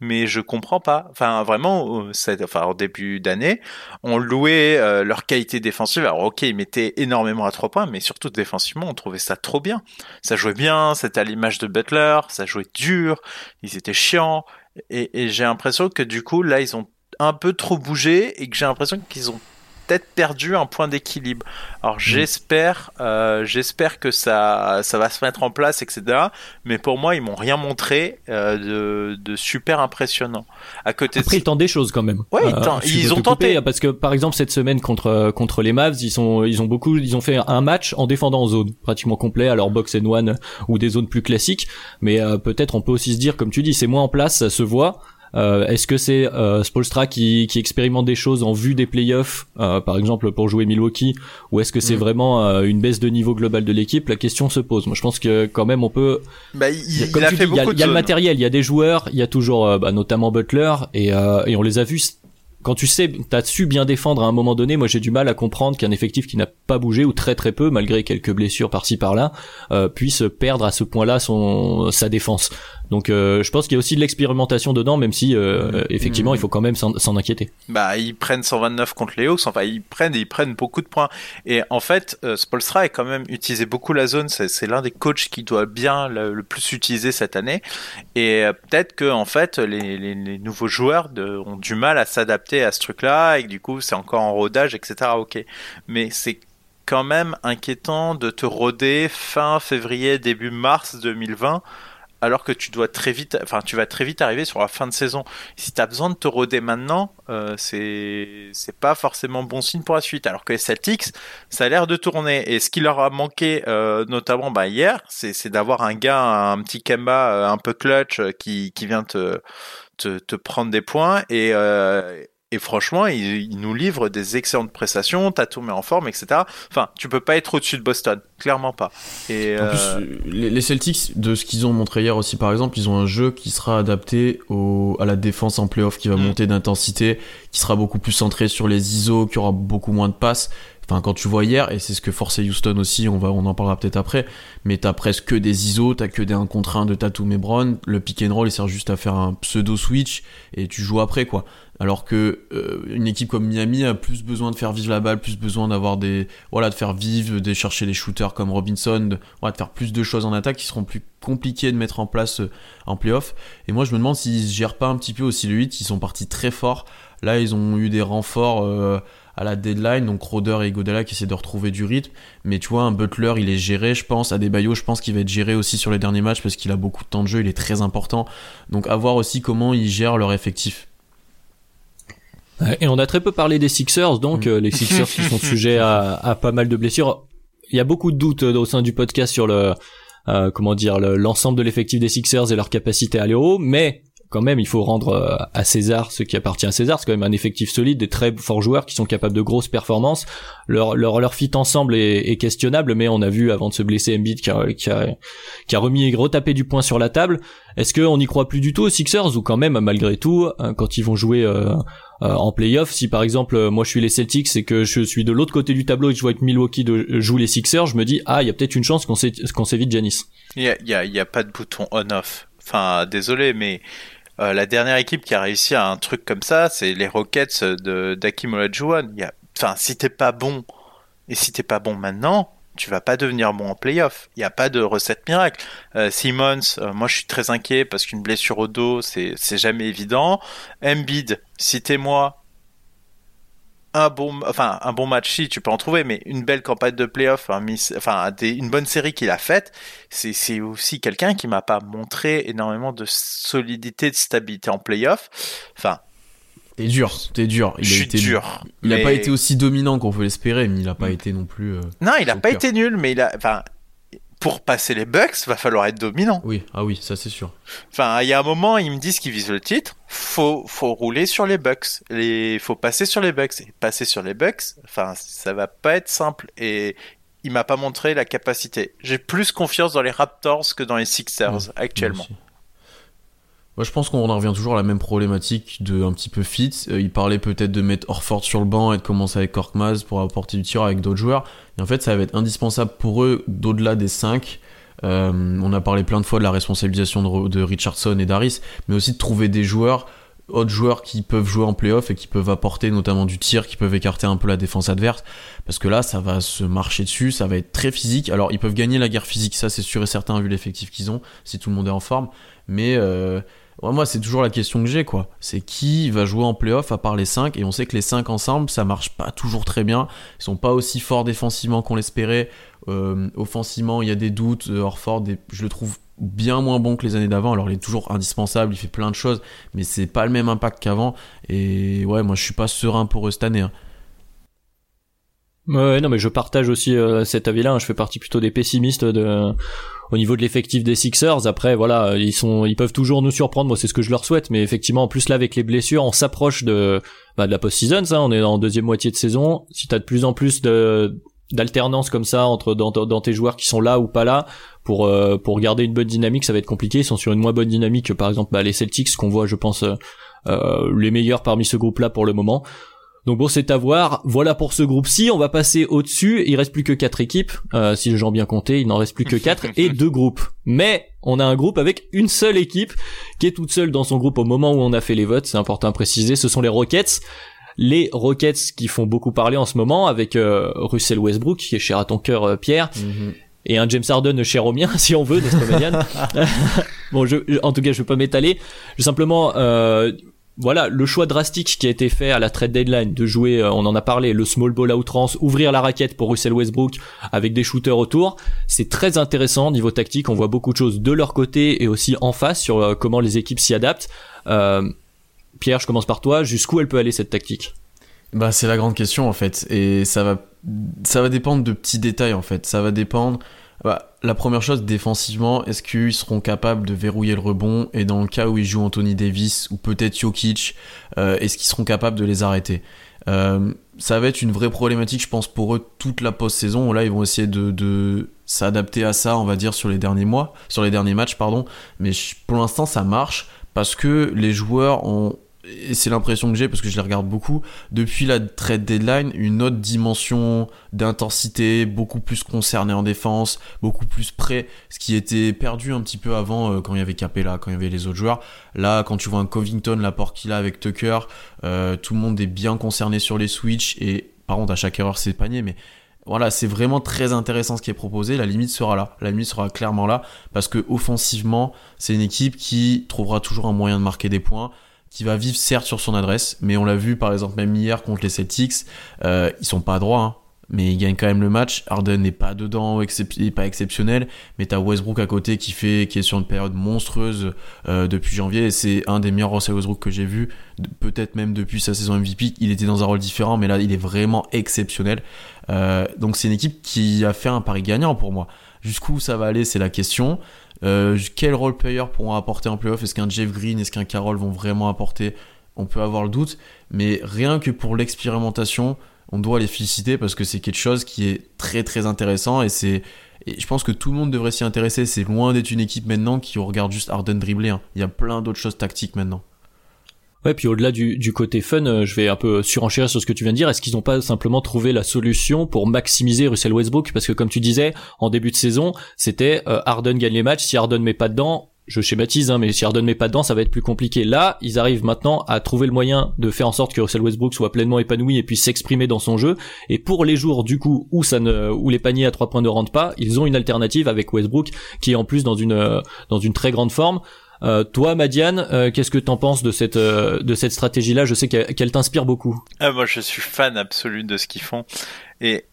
mais je comprends pas. Enfin, vraiment, enfin, au début d'année, on louait euh, leur qualité défensive. Alors, ok, ils mettaient énormément à trois points, mais surtout défensivement, on trouvait ça trop bien. Ça jouait bien, c'était à l'image de Butler, ça jouait dur, ils étaient chiants. Et, j'ai l'impression que du coup, là, ils ont un peu trop bougé et que j'ai l'impression qu'ils ont peut-être perdu un point d'équilibre. Alors mm. j'espère, euh, j'espère que ça, ça va se mettre en place, etc. Mais pour moi, ils m'ont rien montré euh, de, super impressionnant. À côté Après, ils tentent des choses quand même. Ouais, ils, euh, ont tenté. parce que par exemple cette semaine contre contre les Mavs, ils sont ils ont beaucoup, ils ont fait un match en défendant en zone, pratiquement complet, alors box and one ou des zones plus classiques. Mais peut-être on peut aussi se dire, comme tu dis, c'est moins en place, ça se voit. Euh, est-ce que c'est euh, Spolstra qui, qui expérimente des choses en vue des playoffs, euh, par exemple pour jouer Milwaukee, ou est-ce que c'est mm. vraiment une baisse de niveau global de l'équipe? La question se pose. Moi, je pense que quand même on peut. Bah, il, il, a fait il y a, le matériel, il y a des joueurs, il y a toujours bah, notamment Butler, et, et on les a vus quand tu sais, t'as su bien défendre à un moment donné, moi j'ai du mal à comprendre qu'un effectif qui n'a pas bougé ou très très peu, malgré quelques blessures par-ci par-là, euh, puisse perdre à ce point-là son sa défense. Donc euh, je pense qu'il y a aussi de l'expérimentation dedans, même si euh, effectivement il faut quand même s'en inquiéter. Bah ils prennent 129 contre les Hawks, enfin ils prennent ils prennent beaucoup de points. Et en fait, Spolstra a quand même utilisé beaucoup la zone. C'est l'un des coachs qui doit bien le, plus utiliser cette année. Et peut-être que en fait les, les, les nouveaux joueurs de, ont du mal à s'adapter à ce truc-là et que du coup c'est encore en rodage, etc. Ok, mais c'est quand même inquiétant de te roder fin février, début mars 2020 alors que tu dois très vite, enfin tu vas très vite arriver sur la fin de saison. Si tu as besoin de te roder maintenant, euh, c'est c'est pas forcément bon signe pour la suite. Alors que les Celtics, ça a l'air de tourner. Et ce qui leur a manqué, euh, notamment bah, hier, c'est d'avoir un gars, un petit Kemba euh, un peu clutch qui, qui vient te, te, te prendre des points et et franchement, il, nous livre des excellentes prestations, Tatum est en forme, etc. Enfin, tu peux pas être au-dessus de Boston, clairement pas. Et en plus, euh, les Celtics, de ce qu'ils ont montré hier aussi, par exemple, ils ont un jeu qui sera adapté au, à la défense en playoff, qui va mm. monter d'intensité, qui sera beaucoup plus centré sur les ISO, qui aura beaucoup moins de passes. Enfin, quand tu vois hier, et c'est ce que forçait Houston aussi, on, va, on en parlera peut-être après, mais t'as presque que des ISO, t'as que des 1 contre 1 de Tatum et Brown, le pick and roll il sert juste à faire un pseudo switch, et tu joues après quoi. Alors que euh, une équipe comme Miami a plus besoin de faire vivre la balle, plus besoin d'avoir des voilà de faire vivre, de chercher des shooters comme Robinson, de, voilà, de faire plus de choses en attaque qui seront plus compliquées de mettre en place euh, en playoff. Et moi je me demande s'ils gèrent pas un petit peu aussi le 8, ils sont partis très fort Là, ils ont eu des renforts à la deadline, donc Roder et Godala qui essaient de retrouver du rythme. Mais tu vois, un Butler, il est géré, je pense. Adebayo, je pense qu'il va être géré aussi sur les derniers matchs parce qu'il a beaucoup de temps de jeu, il est très important. Donc à voir aussi comment ils gèrent leur effectif. Et on a très peu parlé des Sixers, donc mm. les Sixers qui sont sujets à, à pas mal de blessures il y a beaucoup de doutes euh, au sein du podcast sur le euh, comment dire l'ensemble de l'effectif des Sixers et leur capacité à aller haut, mais quand même, il faut rendre euh, à César ce qui appartient à César. C'est quand même un effectif solide, des très forts joueurs qui sont capables de grosses performances. Leur leur leur fit ensemble est, est questionnable, mais on a vu avant de se blesser Embiid qui a qui a, qui a remis et retapé du poing sur la table. Est-ce qu'on n'y croit plus du tout aux Sixers ou quand même malgré tout quand ils vont jouer euh, en playoff. Si par exemple euh, moi je suis les Celtics et que je suis de l'autre côté du tableau et que je vois que Milwaukee de, joue les Sixers, je me dis ah il y a peut-être une chance qu'on s'évite Janis. Il y a, y, a, y a pas de bouton on-off. Enfin désolé mais euh, la dernière équipe qui a réussi à un truc comme ça, c'est les Rockets d'Akim Olajuwon. Enfin si t'es pas bon et si t'es pas bon maintenant, tu vas pas devenir bon en playoff. Il n'y a pas de recette miracle. Euh, Simmons, euh, moi je suis très inquiet parce qu'une blessure au dos, c'est, c'est jamais évident. Embiid, citez-moi un bon, enfin un bon match si tu peux en trouver, mais une belle campagne de playoff, enfin une bonne série qu'il a faite, c'est, c'est aussi quelqu'un qui m'a pas montré énormément de solidité, de stabilité en playoff. Enfin, T'es dur, t'es dur. Il a été, dur. Il n'a pas été aussi dominant qu'on peut l'espérer, mais il n'a pas mm. été non plus. Euh, non, il n'a pas été nul, mais il a. Enfin, pour passer les Bucks, va falloir être dominant. Oui, ah oui, ça c'est sûr. Enfin, il y a un moment, ils me disent qu'ils visent le titre. Faut, faut rouler sur les Bucks. Les, faut passer sur les Bucks. Et passer sur les Bucks, enfin, ça va pas être simple. Et il m'a pas montré la capacité. J'ai plus confiance dans les Raptors que dans les Sixers actuellement. Moi, je pense qu'on en revient toujours à la même problématique de un petit peu fit. Euh, il parlait peut-être de mettre Orford sur le banc et de commencer avec Korkmaz pour apporter du tir avec d'autres joueurs. Et en fait, ça va être indispensable pour eux d'au-delà des 5. Euh, on a parlé plein de fois de la responsabilisation de, Richardson et d'Aris, mais aussi de trouver des joueurs, autres joueurs qui peuvent jouer en playoff et qui peuvent apporter notamment du tir, qui peuvent écarter un peu la défense adverse. Parce que là, ça va se marcher dessus, ça va être très physique. Alors, ils peuvent gagner la guerre physique, ça c'est sûr et certain vu l'effectif qu'ils ont, si tout le monde est en forme. Mais euh, moi, c'est toujours la question que j'ai, quoi. C'est qui va jouer en playoff à part les 5 Et on sait que les 5 ensemble, ça marche pas toujours très bien. Ils sont pas aussi forts défensivement qu'on l'espérait. Euh, offensivement, il y a des doutes. Euh, Orford, je le trouve bien moins bon que les années d'avant. Alors, il est toujours indispensable, il fait plein de choses, mais c'est pas le même impact qu'avant. Et ouais, moi, je suis pas serein pour eux cette année. Hein. Ouais, non, mais je partage aussi euh, cet avis-là. Hein. Je fais partie plutôt des pessimistes de au niveau de l'effectif des Sixers. Après, voilà, ils sont, ils peuvent toujours nous surprendre. Moi, c'est ce que je leur souhaite. Mais effectivement, en plus là, avec les blessures, on s'approche de, bah, de la post-season. Ça, on est en deuxième moitié de saison. Si t'as de plus en plus de d'alternance comme ça entre dans, dans, tes joueurs qui sont là ou pas là pour euh, pour garder une bonne dynamique ça va être compliqué ils sont sur une moins bonne dynamique que par exemple bah, les Celtics qu'on voit je pense euh, euh les meilleurs parmi ce groupe là pour le moment donc bon, c'est à voir. Voilà pour ce groupe-ci. On va passer au-dessus. Il reste plus que quatre équipes. Euh, si j'ai bien compté, il n'en reste plus que quatre et deux groupes. Mais on a un groupe avec une seule équipe qui est toute seule dans son groupe au moment où on a fait les votes. C'est important à préciser. Ce sont les Rockets. Les Rockets qui font beaucoup parler en ce moment avec euh, Russell Westbrook qui est cher à ton cœur, euh, Pierre. Mhm. Et un James Harden cher au mien, si on veut, Bon, je, en tout cas, je vais pas m'étaler. Je simplement euh, voilà, le choix drastique qui a été fait à la trade deadline de jouer, euh, on en a parlé, le small ball à outrance, ouvrir la raquette pour Russell Westbrook avec des shooters autour, c'est très intéressant niveau tactique. On voit beaucoup de choses de leur côté et aussi en face sur euh, comment les équipes s'y adaptent. Euh, Pierre, je commence par toi. Jusqu'où elle peut aller cette tactique? Bah, c'est la grande question en fait, et ça va, ça va dépendre de petits détails en fait. Ça va dépendre bah, la première chose, défensivement, est-ce qu'ils seront capables de verrouiller le rebond Et dans le cas où ils jouent Anthony Davis ou peut-être Jokic, euh, est-ce qu'ils seront capables de les arrêter? Euh, Ça va être une vraie problématique, je pense, pour eux toute la post-saison. Là, ils vont essayer de, de s'adapter à ça, on va dire, sur les derniers mois, sur les derniers matchs, pardon. Mais pour l'instant, ça marche parce que les joueurs ont et c'est l'impression que j'ai parce que je les regarde beaucoup, depuis la trade deadline, une autre dimension d'intensité, beaucoup plus concerné en défense, beaucoup plus prêt, ce qui était perdu un petit peu avant euh, quand il y avait Capella, quand il y avait les autres joueurs. Là, quand tu vois un Covington, l'apport qu'il a avec Tucker, euh, tout le monde est bien concerné sur les switches et par contre à chaque erreur c'est panier, mais voilà, c'est vraiment très intéressant ce qui est proposé. La limite sera là. La limite sera clairement là parce que offensivement, c'est une équipe qui trouvera toujours un moyen de marquer des points qui va vivre certes sur son adresse, mais on l'a vu par exemple même hier contre les Celtics, euh, ils sont pas droits, hein, mais ils gagnent quand même le match. Harden n'est pas dedans, n'est pas exceptionnel, mais t'as Westbrook à côté qui fait, qui est sur une période monstrueuse euh, depuis janvier. Et c'est un des meilleurs Russell Westbrook que j'ai vu, peut-être même depuis sa saison MVP. Il était dans un rôle différent, mais là il est vraiment exceptionnel. Euh, donc c'est une équipe qui a fait un pari gagnant pour moi. Jusqu'où ça va aller, c'est la question. Euh, quel role player pourront apporter en playoff? Est-ce qu'un Jeff Green, est-ce qu'un Carroll vont vraiment apporter? On peut avoir le doute, mais rien que pour l'expérimentation, on doit les féliciter parce que c'est quelque chose qui est très très intéressant et c'est je pense que tout le monde devrait s'y intéresser. C'est loin d'être une équipe maintenant qui regarde juste Arden dribbler. Hein. Il y a plein d'autres choses tactiques maintenant. Ouais, puis au-delà du, du, côté fun, euh, je vais un peu surenchérir sur ce que tu viens de dire. Est-ce qu'ils n'ont pas simplement trouvé la solution pour maximiser Russell Westbrook? Parce que comme tu disais, en début de saison, c'était euh, Harden gagne les matchs. Si Harden met pas dedans, je schématise, hein, mais si Harden met pas dedans, ça va être plus compliqué. Là, ils arrivent maintenant à trouver le moyen de faire en sorte que Russell Westbrook soit pleinement épanoui et puisse s'exprimer dans son jeu. Et pour les jours du coup où ça ne, où les paniers à trois points ne rentrent pas, ils ont une alternative avec Westbrook qui est en plus dans une dans une très grande forme. Euh, toi, Madiane, euh, qu'est-ce que t'en penses de cette euh, de cette stratégie-là? Je sais qu'elle t'inspire beaucoup. Ah, moi, je suis fan absolu de ce qu'ils font et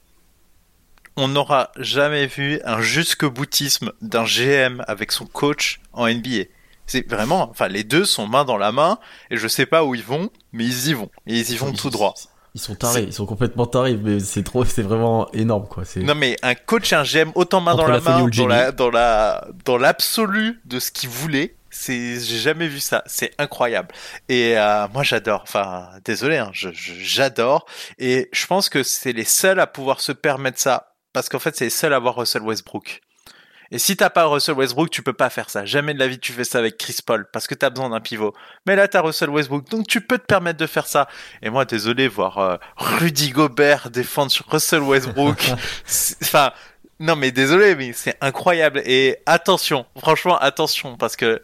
on n'aura jamais vu un jusque boutisme d'un GM avec son coach en NBA. C'est vraiment, enfin, les deux sont main dans la main et je sais pas où ils vont, mais ils y vont et ils y vont tout droit. Ils sont tarés, ils sont complètement tarés, mais c'est trop, c'est vraiment énorme quoi. Non mais un coach et un GM autant main dans la, main, dans la, dans la, dans l'absolu de ce qu'ils voulaient, c'est, j'ai jamais vu ça. C'est incroyable. Et euh, moi, j'adore. Enfin, désolé, hein, je, j'adore. Et je pense que c'est les seuls à pouvoir se permettre ça parce qu'en fait, c'est seul à avoir Russell Westbrook. Et si t'as pas Russell Westbrook, tu peux pas faire ça. Jamais de la vie tu fais ça avec Chris Paul parce que t'as besoin d'un pivot. Mais là t'as Russell Westbrook, donc tu peux te permettre de faire ça. Et moi, désolé, voir euh, Rudy Gobert défendre Russell Westbrook. enfin, non mais désolé, mais c'est incroyable. Et attention, franchement attention parce que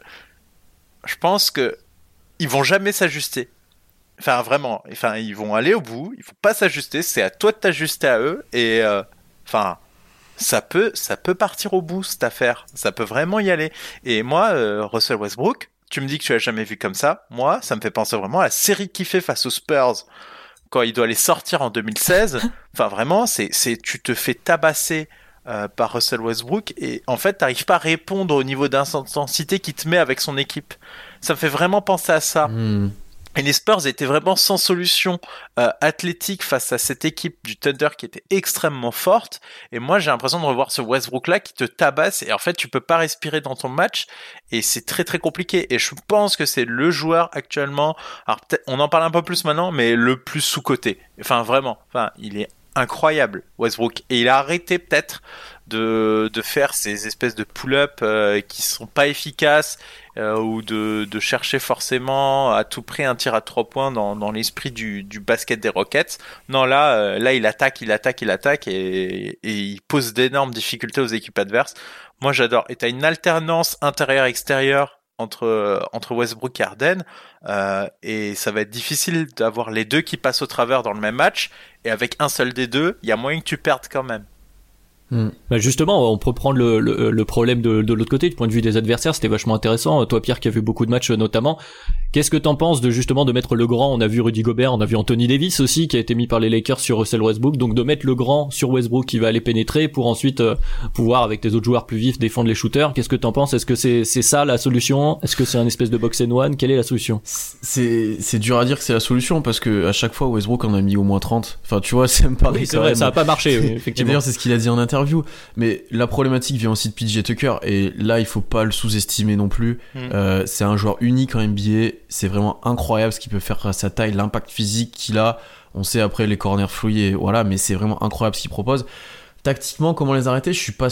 je pense que ils vont jamais s'ajuster. Enfin vraiment, enfin ils vont aller au bout, ils vont pas s'ajuster. C'est à toi de t'ajuster à eux et euh, Enfin, ça peut, ça peut partir au bout cette affaire. Ça peut vraiment y aller. Et moi, euh, Russell Westbrook, tu me dis que tu l'as jamais vu comme ça. Moi, ça me fait penser vraiment à la série qu'il fait face aux Spurs quand il doit aller sortir en 2016. Enfin, vraiment, c'est, c'est, tu te fais tabasser euh, par Russell Westbrook et en fait, t'arrives pas à répondre au niveau d'intensité qu'il te met avec son équipe. Ça me fait vraiment penser à ça. Hmm. Et les Spurs étaient vraiment sans solution euh, athlétique face à cette équipe du Thunder qui était extrêmement forte. Et moi, j'ai l'impression de revoir ce Westbrook-là qui te tabasse. Et en fait, tu peux pas respirer dans ton match. Et c'est très très compliqué. Et je pense que c'est le joueur actuellement. Alors peut-être, on en parle un peu plus maintenant, mais le plus sous-coté. Enfin, vraiment. Enfin, il est incroyable, Westbrook. Et il a arrêté peut-être de, de faire ces espèces de pull-up euh, qui sont pas efficaces euh, ou de, de, chercher forcément à tout prix un tir à trois points dans, dans l'esprit du, du, basket des Rockets. Non, là, euh, là, il attaque, il attaque, il attaque et, et il pose d'énormes difficultés aux équipes adverses. Moi, j'adore. Et t'as une alternance intérieure-extérieure entre entre Westbrook et Harden euh, et ça va être difficile d'avoir les deux qui passent au travers dans le même match et avec un seul des deux, il y a moyen que tu perdes quand même. Bah justement, on peut prendre le, le, problème de, de l'autre côté, du point de vue des adversaires, c'était vachement intéressant. Toi, Pierre, qui a vu beaucoup de matchs notamment, qu'est-ce que t'en penses de justement de mettre le grand? On a vu Rudy Gobert, on a vu Anthony Davis aussi, qui a été mis par les Lakers sur Russell Westbrook, donc de mettre le grand sur Westbrook qui va aller pénétrer pour ensuite euh, pouvoir avec tes autres joueurs plus vifs défendre les shooters. Qu'est-ce que t'en penses? Est-ce que c'est ça la solution? Est-ce que c'est un espèce de box and one? Quelle est la solution? C'est c'est dur à dire que c'est la solution parce que à chaque fois Westbrook en a mis au moins 30. Enfin, tu vois, ça me paraît. c'est vrai, ça a pas marché. effectivement. D'ailleurs, c'est ce qu'il a dit en interview, mais la problématique vient aussi de PJ Tucker et là il faut pas le sous-estimer non plus. Mm. Euh, c'est un joueur unique en NBA, c'est vraiment incroyable ce qu'il peut faire à sa taille, l'impact physique qu'il a. On sait après les corners fouillés, voilà, mais c'est vraiment incroyable ce qu'il propose. Tactiquement, comment les arrêter? Je suis pas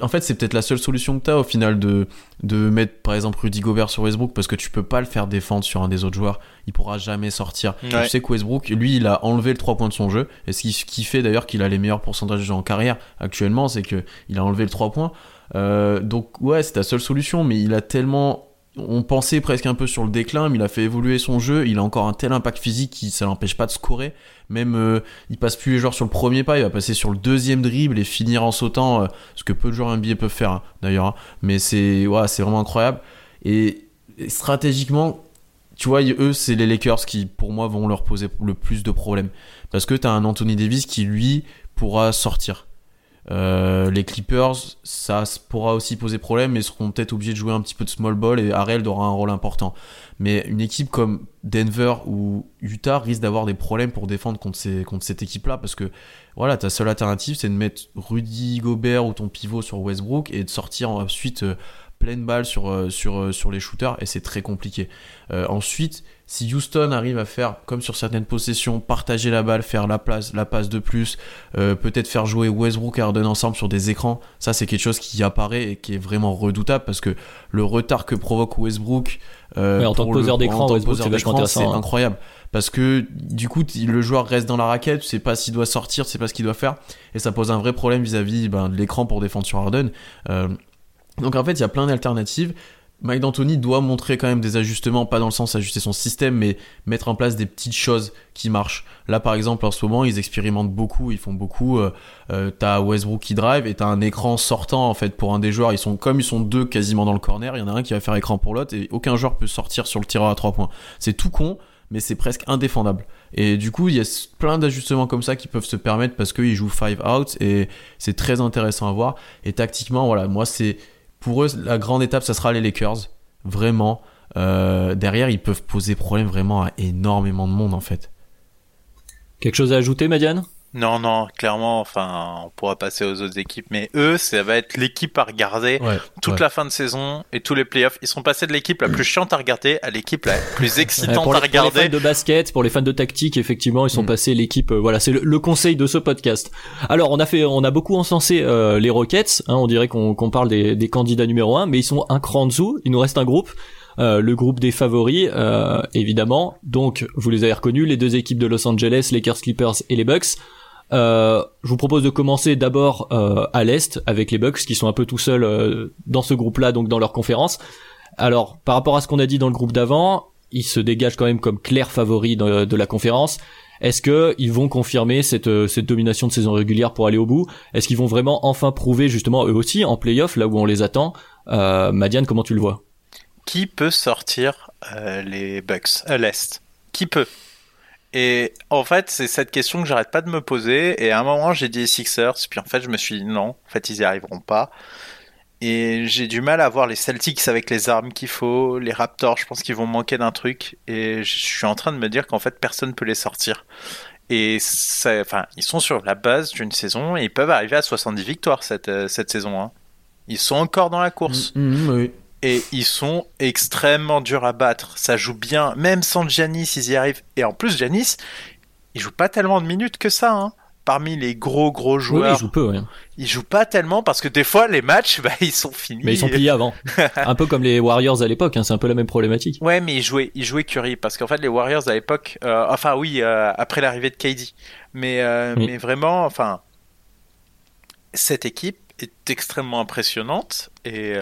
en fait, c'est peut-être la seule solution que tu as au final de, de mettre par exemple Rudy Gobert sur Westbrook parce que tu peux pas le faire défendre sur un des autres joueurs. Il pourra jamais sortir. Tu sais que Westbrook, lui, il a enlevé le 3 points de son jeu. Et ce qui, fait d'ailleurs qu'il a les meilleurs pourcentages de jeu en carrière actuellement, c'est qu'il a enlevé le 3 points. Euh, donc, ouais, c'est ta seule solution, mais il a tellement on pensait presque un peu sur le déclin, mais il a fait évoluer son jeu. Il a encore un tel impact physique qui ça l'empêche pas de scorer. Même euh, il passe plus les joueurs sur le premier pas, il va passer sur le deuxième dribble et finir en sautant, euh, ce que peu de joueurs NBA peuvent faire hein, d'ailleurs. Hein. Mais c'est c'est vraiment incroyable. Et, stratégiquement, tu vois, eux, c'est les Lakers qui, pour moi, vont leur poser le plus de problèmes. Parce que tu un Anthony Davis qui, lui, pourra sortir. Euh, les Clippers, ça pourra aussi poser problème, mais seront peut-être obligés de jouer un petit peu de small ball et Harrell aura un rôle important. Mais une équipe comme Denver ou Utah risque d'avoir des problèmes pour défendre contre, contre cette équipe-là parce que voilà, ta seule alternative c'est de mettre Rudy Gobert ou ton pivot sur Westbrook et de sortir ensuite euh, pleine balle sur, euh, sur, euh, sur les shooters et c'est très compliqué. Euh, ensuite, si Houston arrive à faire, comme sur certaines possessions, partager la balle, faire la, place, la passe de plus, peut-être faire jouer Westbrook et Harden ensemble sur des écrans, ça c'est quelque chose qui apparaît et qui est vraiment redoutable parce que le retard que provoque Westbrook en tant que poseur d'écran, c'est hein. incroyable. Parce que du coup, le joueur reste dans la raquette, tu sais pas s'il doit sortir, tu sais pas ce qu'il doit faire, et ça pose un vrai problème vis-à-vis ben, de l'écran pour défendre sur Harden. Donc en fait, il y a plein d'alternatives. Mike D'Antoni doit montrer quand même des ajustements, pas dans le sens ajuster son système, mais mettre en place des petites choses qui marchent. Là, par exemple, en ce moment, ils expérimentent beaucoup, ils font beaucoup. Euh, euh, t'as Westbrook qui drive et t'as un écran sortant en fait pour un des joueurs. Ils sont comme ils sont deux quasiment dans le corner. Il y en a un qui va faire écran pour l'autre et aucun joueur peut sortir sur le tireur à trois points. C'est tout con, mais c'est presque indéfendable. Et du coup, il y a plein d'ajustements comme ça qui peuvent se permettre parce qu'ils jouent five out et c'est très intéressant à voir. Et tactiquement, voilà, moi c'est pour eux, la grande étape, ça sera les Lakers. Vraiment. Euh, derrière, ils peuvent poser problème vraiment à énormément de monde, en fait. Quelque chose à ajouter, Madiane? Non, non, clairement, enfin, on pourra passer aux autres équipes, mais eux, ça va être l'équipe à regarder toute la fin de saison et tous les playoffs. Ils sont passés de l'équipe la plus chiante à regarder à l'équipe la plus excitante à regarder. Pour les fans de basket, pour les fans de tactique, effectivement, ils sont mm. passés l'équipe. Euh, voilà, c'est le, conseil de ce podcast. Alors, on a fait, on a beaucoup encensé euh, les Rockets. Hein, on dirait qu'on parle des, des, candidats numéro un, mais ils sont un cran en dessous. Il nous reste un groupe. Euh, le groupe des favoris, euh, évidemment. Donc, vous les avez reconnus, les deux équipes de Los Angeles, Lakers, Clippers et les Bucks. Euh, je vous propose de commencer d'abord euh, à l'est avec les Bucks qui sont un peu tout seuls euh, dans ce groupe-là, donc dans leur conférence. Alors, par rapport à ce qu'on a dit dans le groupe d'avant, ils se dégagent quand même comme clair favoris de, la conférence. Est-ce que ils vont confirmer cette, cette domination de saison régulière pour aller au bout? Est-ce qu'ils vont vraiment enfin prouver justement eux aussi en playoff là où on les attend? Euh, Madiane, comment tu le vois? Qui peut sortir les Bucks à l'est? Qui peut? Et en fait, c'est cette question que j'arrête pas de me poser. Et à un moment, j'ai dit Sixers, puis en fait, je me suis dit non, en fait, ils y arriveront pas. Et j'ai du mal à voir les Celtics avec les armes qu'il faut, les Raptors, je pense qu'ils vont manquer d'un truc. Et je suis en train de me dire qu'en fait, personne peut les sortir. Et ça, enfin, ils sont sur la base d'une saison et ils peuvent arriver à 70 victoires cette, euh, cette saison. Hein. Ils sont encore dans la course. Mm, mm, oui et ils sont extrêmement durs à battre. Ça joue bien, même sans Janis, ils y arrivent. Et en plus, Janis, il joue pas tellement de minutes que ça. Hein. Parmi les gros gros joueurs, oui, il joue peu. Il joue pas tellement parce que des fois les matchs, bah, ils sont finis. Mais ils sont pliés avant. un peu comme les Warriors à l'époque. Hein, c'est un peu la même problématique. Ouais, mais il jouait, il jouait Curry parce qu'en fait les Warriors à l'époque, euh, enfin oui, euh, après l'arrivée de KD, mais euh, mais vraiment, enfin, cette équipe est extrêmement impressionnante et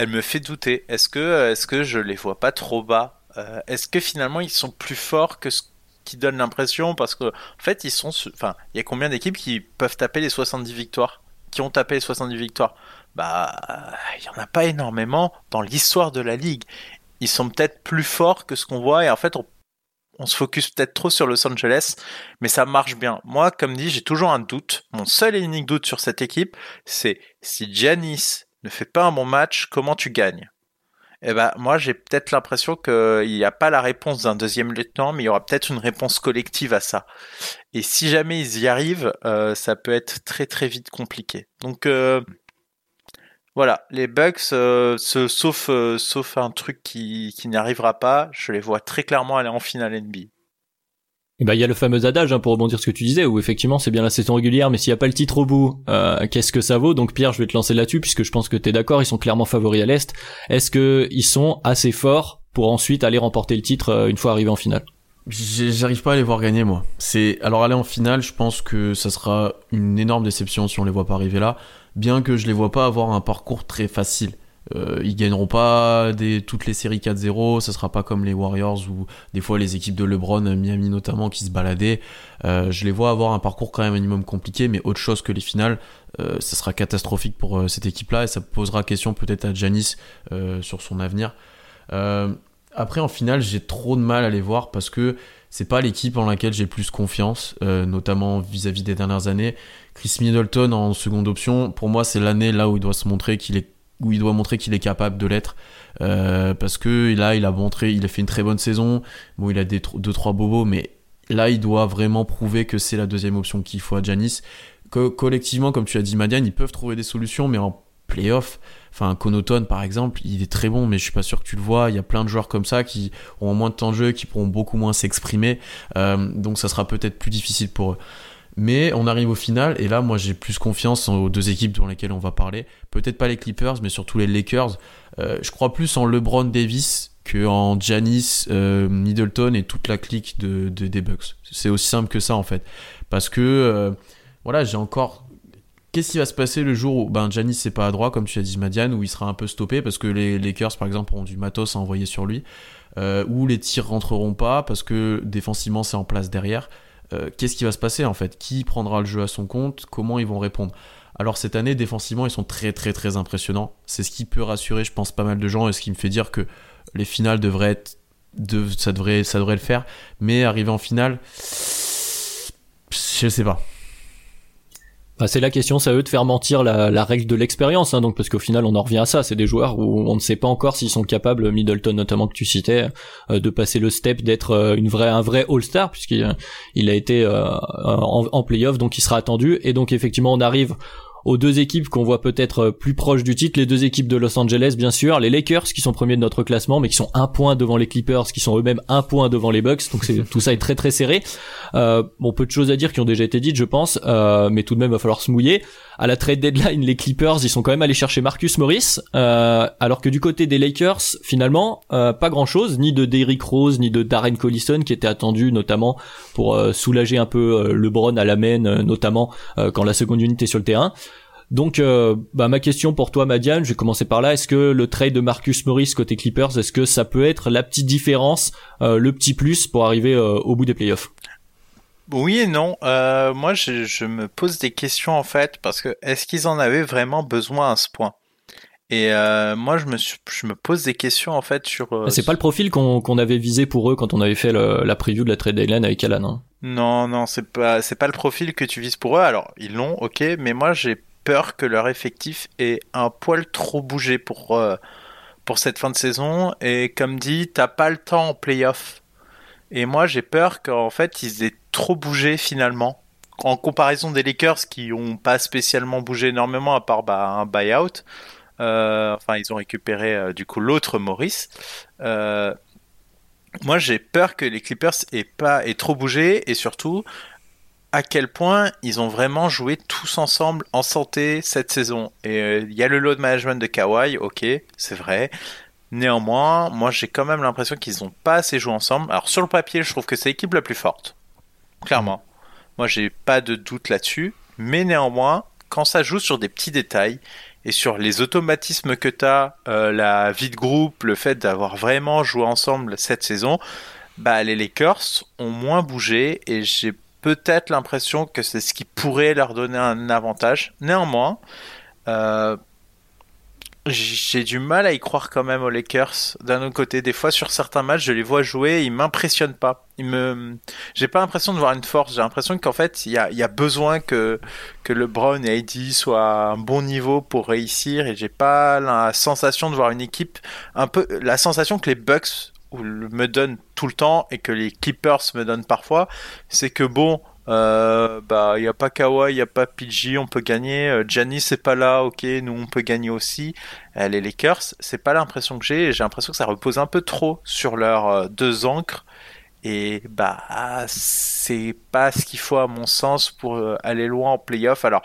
elle me fait douter. Est-ce que, est-ce que je les vois pas trop bas euh, Est-ce que finalement ils sont plus forts que ce qui donne l'impression? Parce que en fait, ils sont, enfin, il y a combien d'équipes qui peuvent taper les 70 victoires Qui ont tapé les 70 victoires? Bah, il y en a pas énormément dans l'histoire de la ligue. Ils sont peut-être plus forts que ce qu'on voit et en fait, on, on se focus peut-être trop sur Los Angeles, mais ça marche bien. Moi, comme dit, j'ai toujours un doute. Mon seul et unique doute sur cette équipe, c'est si Giannis ne fais pas un bon match, comment tu gagnes? Eh ben, moi, j'ai peut-être l'impression qu'il n'y a pas la réponse d'un deuxième lieutenant, mais il y aura peut-être une réponse collective à ça. Et si jamais ils y arrivent, euh, ça peut être très très vite compliqué. Donc euh, voilà, les Bucks, euh, sauf un truc qui, qui n'y arrivera pas, je les vois très clairement aller en finale NBA. Et bah il y a le fameux adage hein, pour rebondir ce que tu disais où effectivement c'est bien la saison régulière mais s'il y a pas le titre au bout euh, qu'est-ce que ça vaut? Donc Pierre je vais te lancer là-dessus puisque je pense que t'es d'accord ils sont clairement favoris à l'est est-ce que ils sont assez forts pour ensuite aller remporter le titre euh, une fois arrivé en finale? J'arrive pas à les voir gagner moi. C'est alors aller en finale, je pense que ça sera une énorme déception si on les voit pas arriver là, bien que je les vois pas avoir un parcours très facile. Euh, ils gagneront pas toutes les séries 4-0, ce sera pas comme les Warriors ou des fois les équipes de LeBron, Miami notamment, qui se baladaient. Euh, je les vois avoir un parcours quand même minimum compliqué, mais autre chose que les finales, euh, ça sera catastrophique pour cette équipe-là et ça posera question peut-être à Janis sur son avenir. Après, en finale, j'ai trop de mal à les voir parce que c'est pas l'équipe en laquelle j'ai plus confiance, euh, notamment vis-à-vis des dernières années. Chris Middleton en seconde option, pour moi, c'est l'année là où il doit se montrer qu'il est où il doit montrer qu'il est capable de l'être euh, parce que là il a montré il a fait une très bonne saison bon il a des deux trois bobos mais là il doit vraiment prouver que c'est la deuxième option qu'il faut à Janis collectivement comme tu as dit Madiane ils peuvent trouver des solutions mais en playoff Enfin, Conoton, par exemple, il est très bon, mais je suis pas sûr que tu le vois. Il y a plein de joueurs comme ça qui ont moins de temps de jeu, qui pourront beaucoup moins s'exprimer. Euh, donc, ça sera peut-être plus difficile pour eux. Mais on arrive au final, et là, moi, j'ai plus confiance aux deux équipes dans lesquelles on va parler. Peut-être pas les Clippers, mais surtout les Lakers. Euh, je crois plus en LeBron Davis que en Giannis, euh, Middleton et toute la clique de, des Bucks. C'est aussi simple que ça, en fait. Parce que, voilà, j'ai encore Qu'est-ce qui va se passer le jour où ben, Giannis c'est pas à droit, comme tu as dit Madiane, où il sera un peu stoppé parce que les Lakers, par exemple, ont du matos à envoyer sur lui, euh, ou les tirs rentreront pas parce que défensivement c'est en place derrière. Euh, qu'est-ce qui va se passer en fait? Qui prendra le jeu à son compte? Comment ils vont répondre? Alors cette année, défensivement, ils sont très très très impressionnants. C'est ce qui peut rassurer, je pense, pas mal de gens et ce qui me fait dire que les finales devraient être. De, ça, devrait, ça devrait le faire. Mais arriver en finale, je sais pas. Bah, c'est la question, c'est à eux de faire mentir la, règle de l'expérience, hein, donc parce qu'au final on en revient à ça, c'est des joueurs où on ne sait pas encore s'ils sont capables, Middleton notamment que tu citais, euh, de passer le step d'être euh, un vrai All-Star puisqu'il il a été euh, en, en playoff, donc il sera attendu. Et donc effectivement on arrive aux deux équipes qu'on voit peut-être euh, plus proches du titre, les deux équipes de Los Angeles bien sûr, les Lakers qui sont premiers de notre classement mais qui sont un point devant les Clippers qui sont eux-mêmes un point devant les Bucks, donc c'est, tout ça est très très serré. Euh, bon, peu de choses à dire qui ont déjà été dites je pense, euh, mais tout de même va falloir se mouiller. À la trade deadline, les Clippers ils sont quand même allés chercher Marcus Morris, euh, alors que du côté des Lakers finalement euh, pas grand-chose, ni de Derrick Rose ni de Darren Collison qui était attendu notamment pour soulager un peu LeBron à la main notamment quand la seconde unité est sur le terrain. Donc, euh, bah, ma question pour toi, Madiane, je vais commencer par là. Est-ce que le trade de Marcus Morris côté Clippers, est-ce que ça peut être la petite différence, euh, le petit plus pour arriver euh, au bout des playoffs? Oui et non. moi, je, me pose des questions en fait parce que est-ce qu'ils en avaient vraiment besoin à ce point? Et moi, je me je me pose des questions en fait sur. c'est pas le profil qu'on avait visé pour eux quand on avait fait la preview de la trade deadline avec Alan. Hein. Non, non, c'est pas c'est pas le profil que tu vises pour eux. Alors ils l'ont, ok, mais moi j'ai peur que leur effectif ait un poil trop bougé pour, euh, pour cette fin de saison. Et comme dit, t'as pas le temps en playoff. Et moi, j'ai peur qu'en fait, ils aient trop bougé finalement. En comparaison des Lakers qui ont pas spécialement bougé énormément à part bah, un buyout. Euh, enfin, ils ont récupéré euh, du coup l'autre Maurice. moi, j'ai peur que les Clippers aient pas aient trop bougé et surtout à quel point ils ont vraiment joué tous ensemble en santé cette saison. Et euh, il y a le load management de Kawhi, ok, c'est vrai. Néanmoins, moi j'ai quand même l'impression qu'ils n'ont pas assez joué ensemble. Alors sur le papier, je trouve que c'est l'équipe la plus forte. Clairement. Moi j'ai pas de doute là-dessus. Mais néanmoins, quand ça joue sur des petits détails et sur les automatismes que tu as, euh, la vie de groupe, le fait d'avoir vraiment joué ensemble cette saison, bah les Lakers ont moins bougé et j'ai peut-être l'impression que c'est ce qui pourrait leur donner un avantage. Néanmoins, euh, j'ai du mal à y croire quand même aux Lakers. D'un autre côté, des fois sur certains matchs, je les vois jouer, ils m'impressionnent pas. Ils me, j'ai pas l'impression de voir une force. J'ai l'impression qu'en fait, il y a, y a, besoin que que LeBron et AD soient à un bon niveau pour réussir. Et j'ai pas la sensation de voir une équipe un peu, la sensation que les Bucks me donne tout le temps et que les Clippers me donnent parfois, c'est que bon, euh, bah il y a pas Kawhi, il y a pas PG, on peut gagner. Euh, Giannis c'est pas là, ok, nous on peut gagner aussi. Les Lakers, c'est pas l'impression que j'ai. J'ai l'impression que ça repose un peu trop sur leurs euh, deux encres et bah c'est pas ce qu'il faut à mon sens pour aller loin en playoff. Alors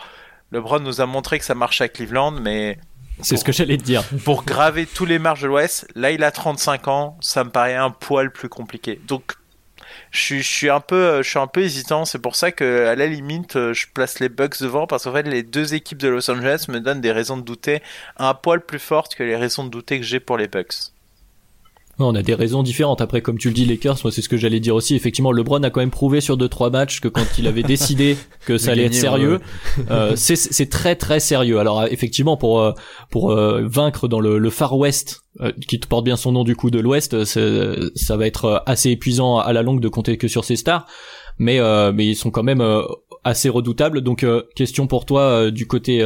LeBron nous a montré que ça marche à Cleveland, mais c'est ce que j'allais te dire. Pour graver tous les marges de l'Ouest, là il a 35 ans, ça me paraît un poil plus compliqué. Donc je suis, un peu, je suis un peu hésitant. C'est pour ça que à la limite, je place les Bucks devant parce qu'en fait les deux équipes de Los Angeles me donnent des raisons de douter un poil plus fortes que les raisons de douter que j'ai pour les Bucks. On a des raisons différentes. Après, comme tu le dis, Lakers, moi c'est ce que j'allais dire aussi. Effectivement, LeBron a quand même prouvé sur deux trois matchs que quand il avait décidé que ça allait être sérieux, euh, c'est très très sérieux. Alors effectivement, pour euh, pour euh, vaincre dans le, le Far West, euh, qui te porte bien son nom du coup de l'Ouest, ça va être assez épuisant à la longue de compter que sur ses stars. Mais mais ils sont quand même assez redoutable. Donc euh, question pour toi euh, du côté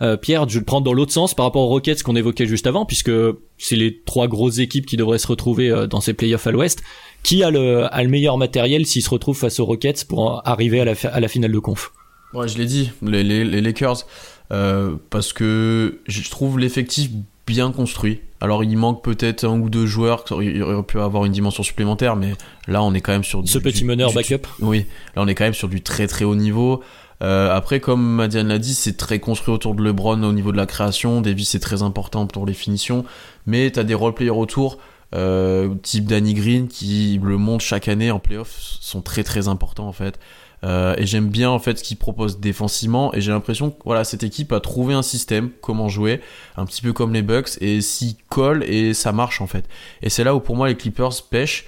euh, Pierre, je vais le prendre dans l'autre sens par rapport aux Rockets qu'on évoquait juste avant, puisque c'est les trois grosses équipes qui devraient se retrouver dans ces playoffs à l'Ouest. Qui a le, a le meilleur matériel s'il se retrouve face aux Rockets pour arriver à la, à la finale de conf? Ouais, je l'ai dit, les, Lakers, parce que je trouve l'effectif bien construit. Alors il manque peut-être un ou deux joueurs, il aurait pu avoir une dimension supplémentaire, mais là on est quand même sur du, ce petit meneur backup. Oui, là on est quand même sur du très très haut niveau. Euh, après, comme Madiane l'a dit, c'est très construit autour de LeBron au niveau de la création. Davis c'est très important pour les finitions, mais tu as des role players autour. Euh, type Danny Green qui le montre chaque année en playoff sont très très importants en fait euh, et j'aime bien en fait ce qu'il propose défensivement. Et j'ai l'impression que voilà, cette équipe a trouvé un système, comment jouer, un petit peu comme les Bucks, et s'y colle et ça marche en fait. Et c'est là où pour moi les Clippers pêchent.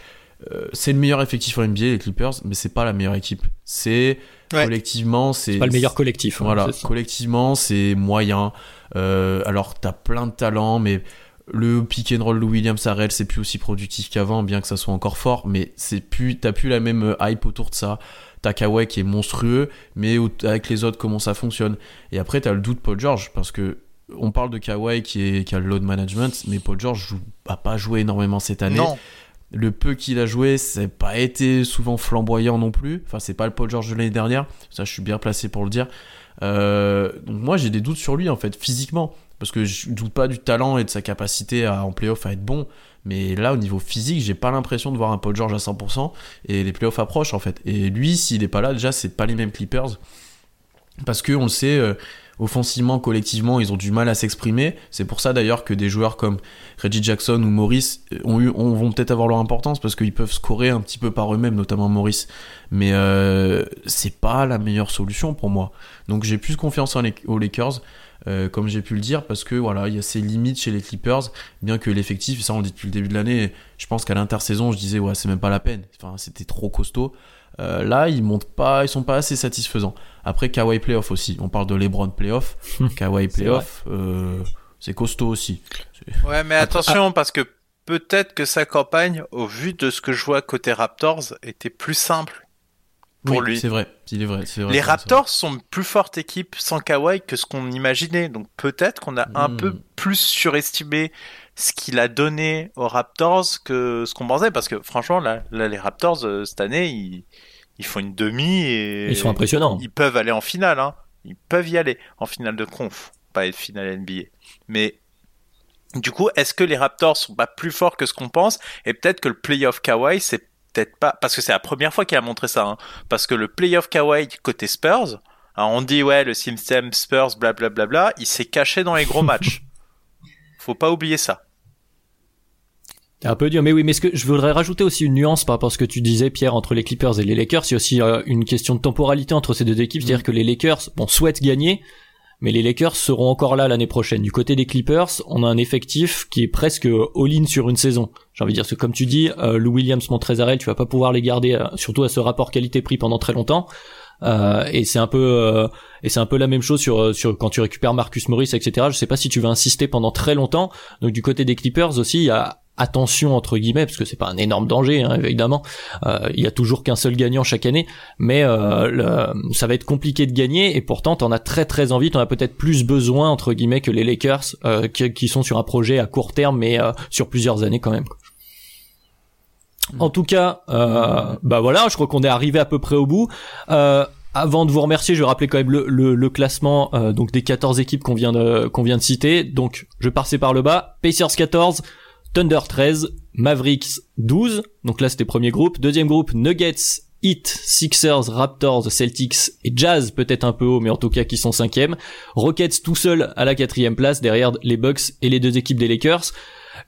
Euh, c'est le meilleur effectif en NBA les Clippers, mais c'est pas la meilleure équipe. C'est collectivement, c'est pas le meilleur collectif. Hein, voilà, collectivement c'est moyen. Euh, alors t'as plein de talents, mais le pick and roll de Williams Harrell c'est plus aussi productif qu'avant, bien que ça soit encore fort, mais c'est plus t'as plus la même hype autour de ça. T'as Kawhi qui est monstrueux, mais avec les autres, comment ça fonctionne Et après, t'as le doute Paul George, parce que on parle de Kawhi qui, est, qui a le load management, mais Paul George joue, a pas joué énormément cette année. Le peu qu'il a joué, c'est pas été souvent flamboyant non plus. Enfin, c'est pas le Paul George de l'année dernière. Ça, je suis bien placé pour le dire. Euh, donc moi, j'ai des doutes sur lui en fait, physiquement, parce que je doute pas du talent et de sa capacité en playoff à être bon. Mais là, au niveau physique, j'ai pas l'impression de voir un Paul George à 100%. Et les playoffs approchent, en fait. Et lui, s'il est pas là, déjà, c'est pas les mêmes Clippers. Parce que, on le sait, euh, offensivement, collectivement, ils ont du mal à s'exprimer. C'est pour ça, d'ailleurs, que des joueurs comme Reggie Jackson ou Maurice euh, ont eu, vont peut-être avoir leur importance parce qu'ils peuvent scorer un petit peu par eux-mêmes, notamment Maurice. Mais euh, c'est pas la meilleure solution pour moi. Donc, j'ai plus confiance aux Lakers. Euh, comme j'ai pu le dire, parce que voilà, il y a ces limites chez les Clippers, bien que l'effectif, ça on le dit depuis le début de l'année, je pense qu'à l'intersaison, je disais ouais, c'est même pas la peine, enfin c'était trop costaud. Euh, là, ils montent pas, ils sont pas assez satisfaisants. Après Kawhi playoff aussi, on parle de LeBron playoff, Kawhi playoff, euh, c'est costaud aussi. Ouais, mais attention parce que peut-être que sa campagne, au vu de ce que je vois côté Raptors, était plus simple pour lui. C'est vrai, il est vrai. les Raptors sont une plus forte équipe sans Kawhi que ce qu'on imaginait. Donc peut-être qu'on a un hmm. peu plus surestimé ce qu'il a donné aux Raptors que ce qu'on pensait. Parce que franchement, là, les Raptors, euh, cette année, ils, ils, font une demi et... Ils sont impressionnants. Ils peuvent aller en finale. Hein. Ils peuvent y aller en finale de conf. Pas être finale NBA. Mais du coup, est-ce que les Raptors sont pas plus forts que ce qu'on pense? Et peut-être que le playoff Kawhi, c'est pas parce que c'est la première fois qu'il a montré ça. Hein, parce que le playoff Kawhi côté Spurs, hein, on dit ouais le system Spurs blablabla, bla, bla, il s'est caché dans les gros matchs. Faut pas oublier ça. C'est un peu dur, mais oui, mais ce que je voudrais rajouter aussi une nuance par rapport à ce que tu disais, Pierre, entre les Clippers et les Lakers. Il y a aussi euh, une question de temporalité entre ces deux équipes, c'est-à-dire mm. que les Lakers, bon, souhaitent gagner, mais les Lakers seront encore là l'année prochaine. Du côté des Clippers, on a un effectif qui est presque all-in sur une saison. J'ai envie de dire, que comme tu dis, euh, Lou Williams, Montrezarel, tu vas pas pouvoir les garder, euh, surtout à ce rapport qualité-prix pendant très longtemps. Euh, et c'est un peu euh, et c'est un peu la même chose sur sur quand tu récupères Marcus Morris etc je sais pas si tu vas insister pendant très longtemps donc du côté des Clippers aussi il y a attention entre guillemets parce que c'est pas un énorme danger hein, évidemment euh, il y a toujours qu'un seul gagnant chaque année mais euh, ça va être compliqué de gagner et pourtant t'en as très très envie t'en as peut-être plus besoin entre guillemets que les Lakers euh, qui, sont sur un projet à court terme mais sur plusieurs années quand même en tout cas bah voilà je crois qu'on est arrivé à peu près au bout avant de vous remercier, je vais rappeler quand même le, le, classement donc des 14 équipes qu'on vient de qu'on vient de citer. Donc je passais par le bas. Pacers 14, Thunder 13, Mavericks 12, donc là c'était premier groupe, deuxième groupe Nuggets, Heat, Sixers, Raptors, Celtics et Jazz peut-être un peu haut mais en tout cas qui sont cinquième, Rockets tout seul à la quatrième place derrière les Bucks et les deux équipes des Lakers.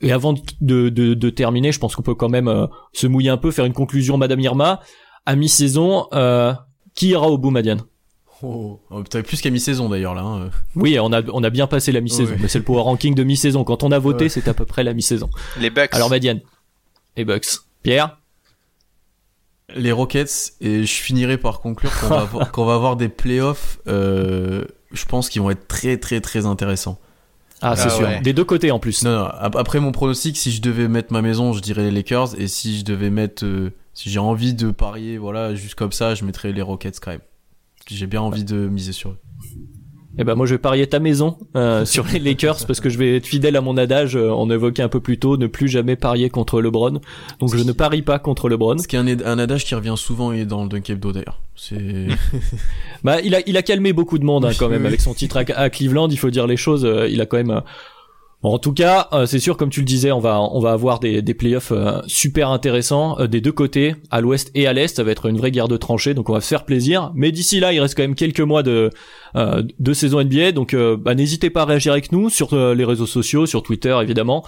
Et avant de, terminer, je pense qu'on peut quand même euh, se mouiller un peu, faire une conclusion, Madame Irma. À mi-saison, euh, qui ira au bout, Madiane? Oh, oh plus qu'à mi-saison d'ailleurs là. Hein. Oui, on a on a bien passé la mi-saison, mais c'est le power ranking de mi-saison. Quand on a voté, c'est à peu près la mi-saison. Les Bucks. Alors Madiane. et Bucks. Pierre Les Rockets, et je finirai par conclure qu'on va, avoir, qu'on va avoir des playoffs, euh, je pense, qui vont être très très très intéressants. Ah, c'est Ah sûr. ouais. Des deux côtés en plus. Non, non, ap- après mon pronostic, si je devais mettre ma maison, je dirais les Lakers, et si je devais mettre, euh, si j'ai envie de parier, voilà, juste comme ça, je mettrais les Rockets quand même. J'ai bien envie de miser sur eux. Eh ben moi je vais parier ta maison euh, sur les Lakers parce que je vais être fidèle à mon adage. euh, on évoquait un peu plus tôt, ne plus jamais parier contre LeBron. Donc je ne parie pas contre LeBron. Ce qui est un, un adage qui revient souvent et dans le Dunk Hebdo d'ailleurs. C'est Bah il a il a calmé beaucoup de monde hein, quand même avec son titre à, à Cleveland. Il faut dire les choses. euh, il a quand même. Bon, en tout cas, euh, c'est sûr, comme tu le disais, on va on va avoir des, des playoffs euh, super intéressants euh, des deux côtés, à l'ouest et à l'est. Ça va être une vraie guerre de tranchées, donc on va se faire plaisir. Mais d'ici là, il reste quand même quelques mois de de saison NBA, donc bah, n'hésitez pas à réagir avec nous sur les réseaux sociaux, sur Twitter évidemment.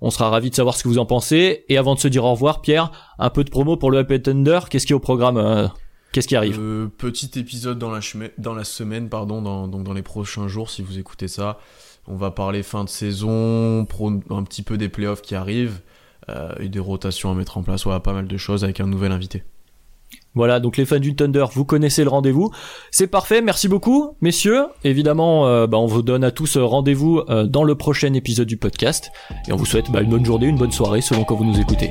On sera ravis de savoir ce que vous en pensez. Et avant de se dire au revoir, Pierre, un peu de promo pour le Up Thunder. Qu'est-ce qui est au programme Qu'est-ce qui arrive? Petit épisode dans la, dans la semaine, pardon, donc dans les prochains jours, si vous écoutez ça. On va parler fin de saison, un petit peu des playoffs qui arrivent, euh, et des rotations à mettre en place, voilà, pas mal de choses avec un nouvel invité. Voilà, donc les fans du Thunder, vous connaissez le rendez-vous. C'est parfait, merci beaucoup, messieurs. Évidemment, euh, bah, on vous donne à tous euh, rendez-vous dans le prochain épisode du podcast. Et on vous souhaite bah, une bonne journée, une bonne soirée, selon quand vous nous écoutez.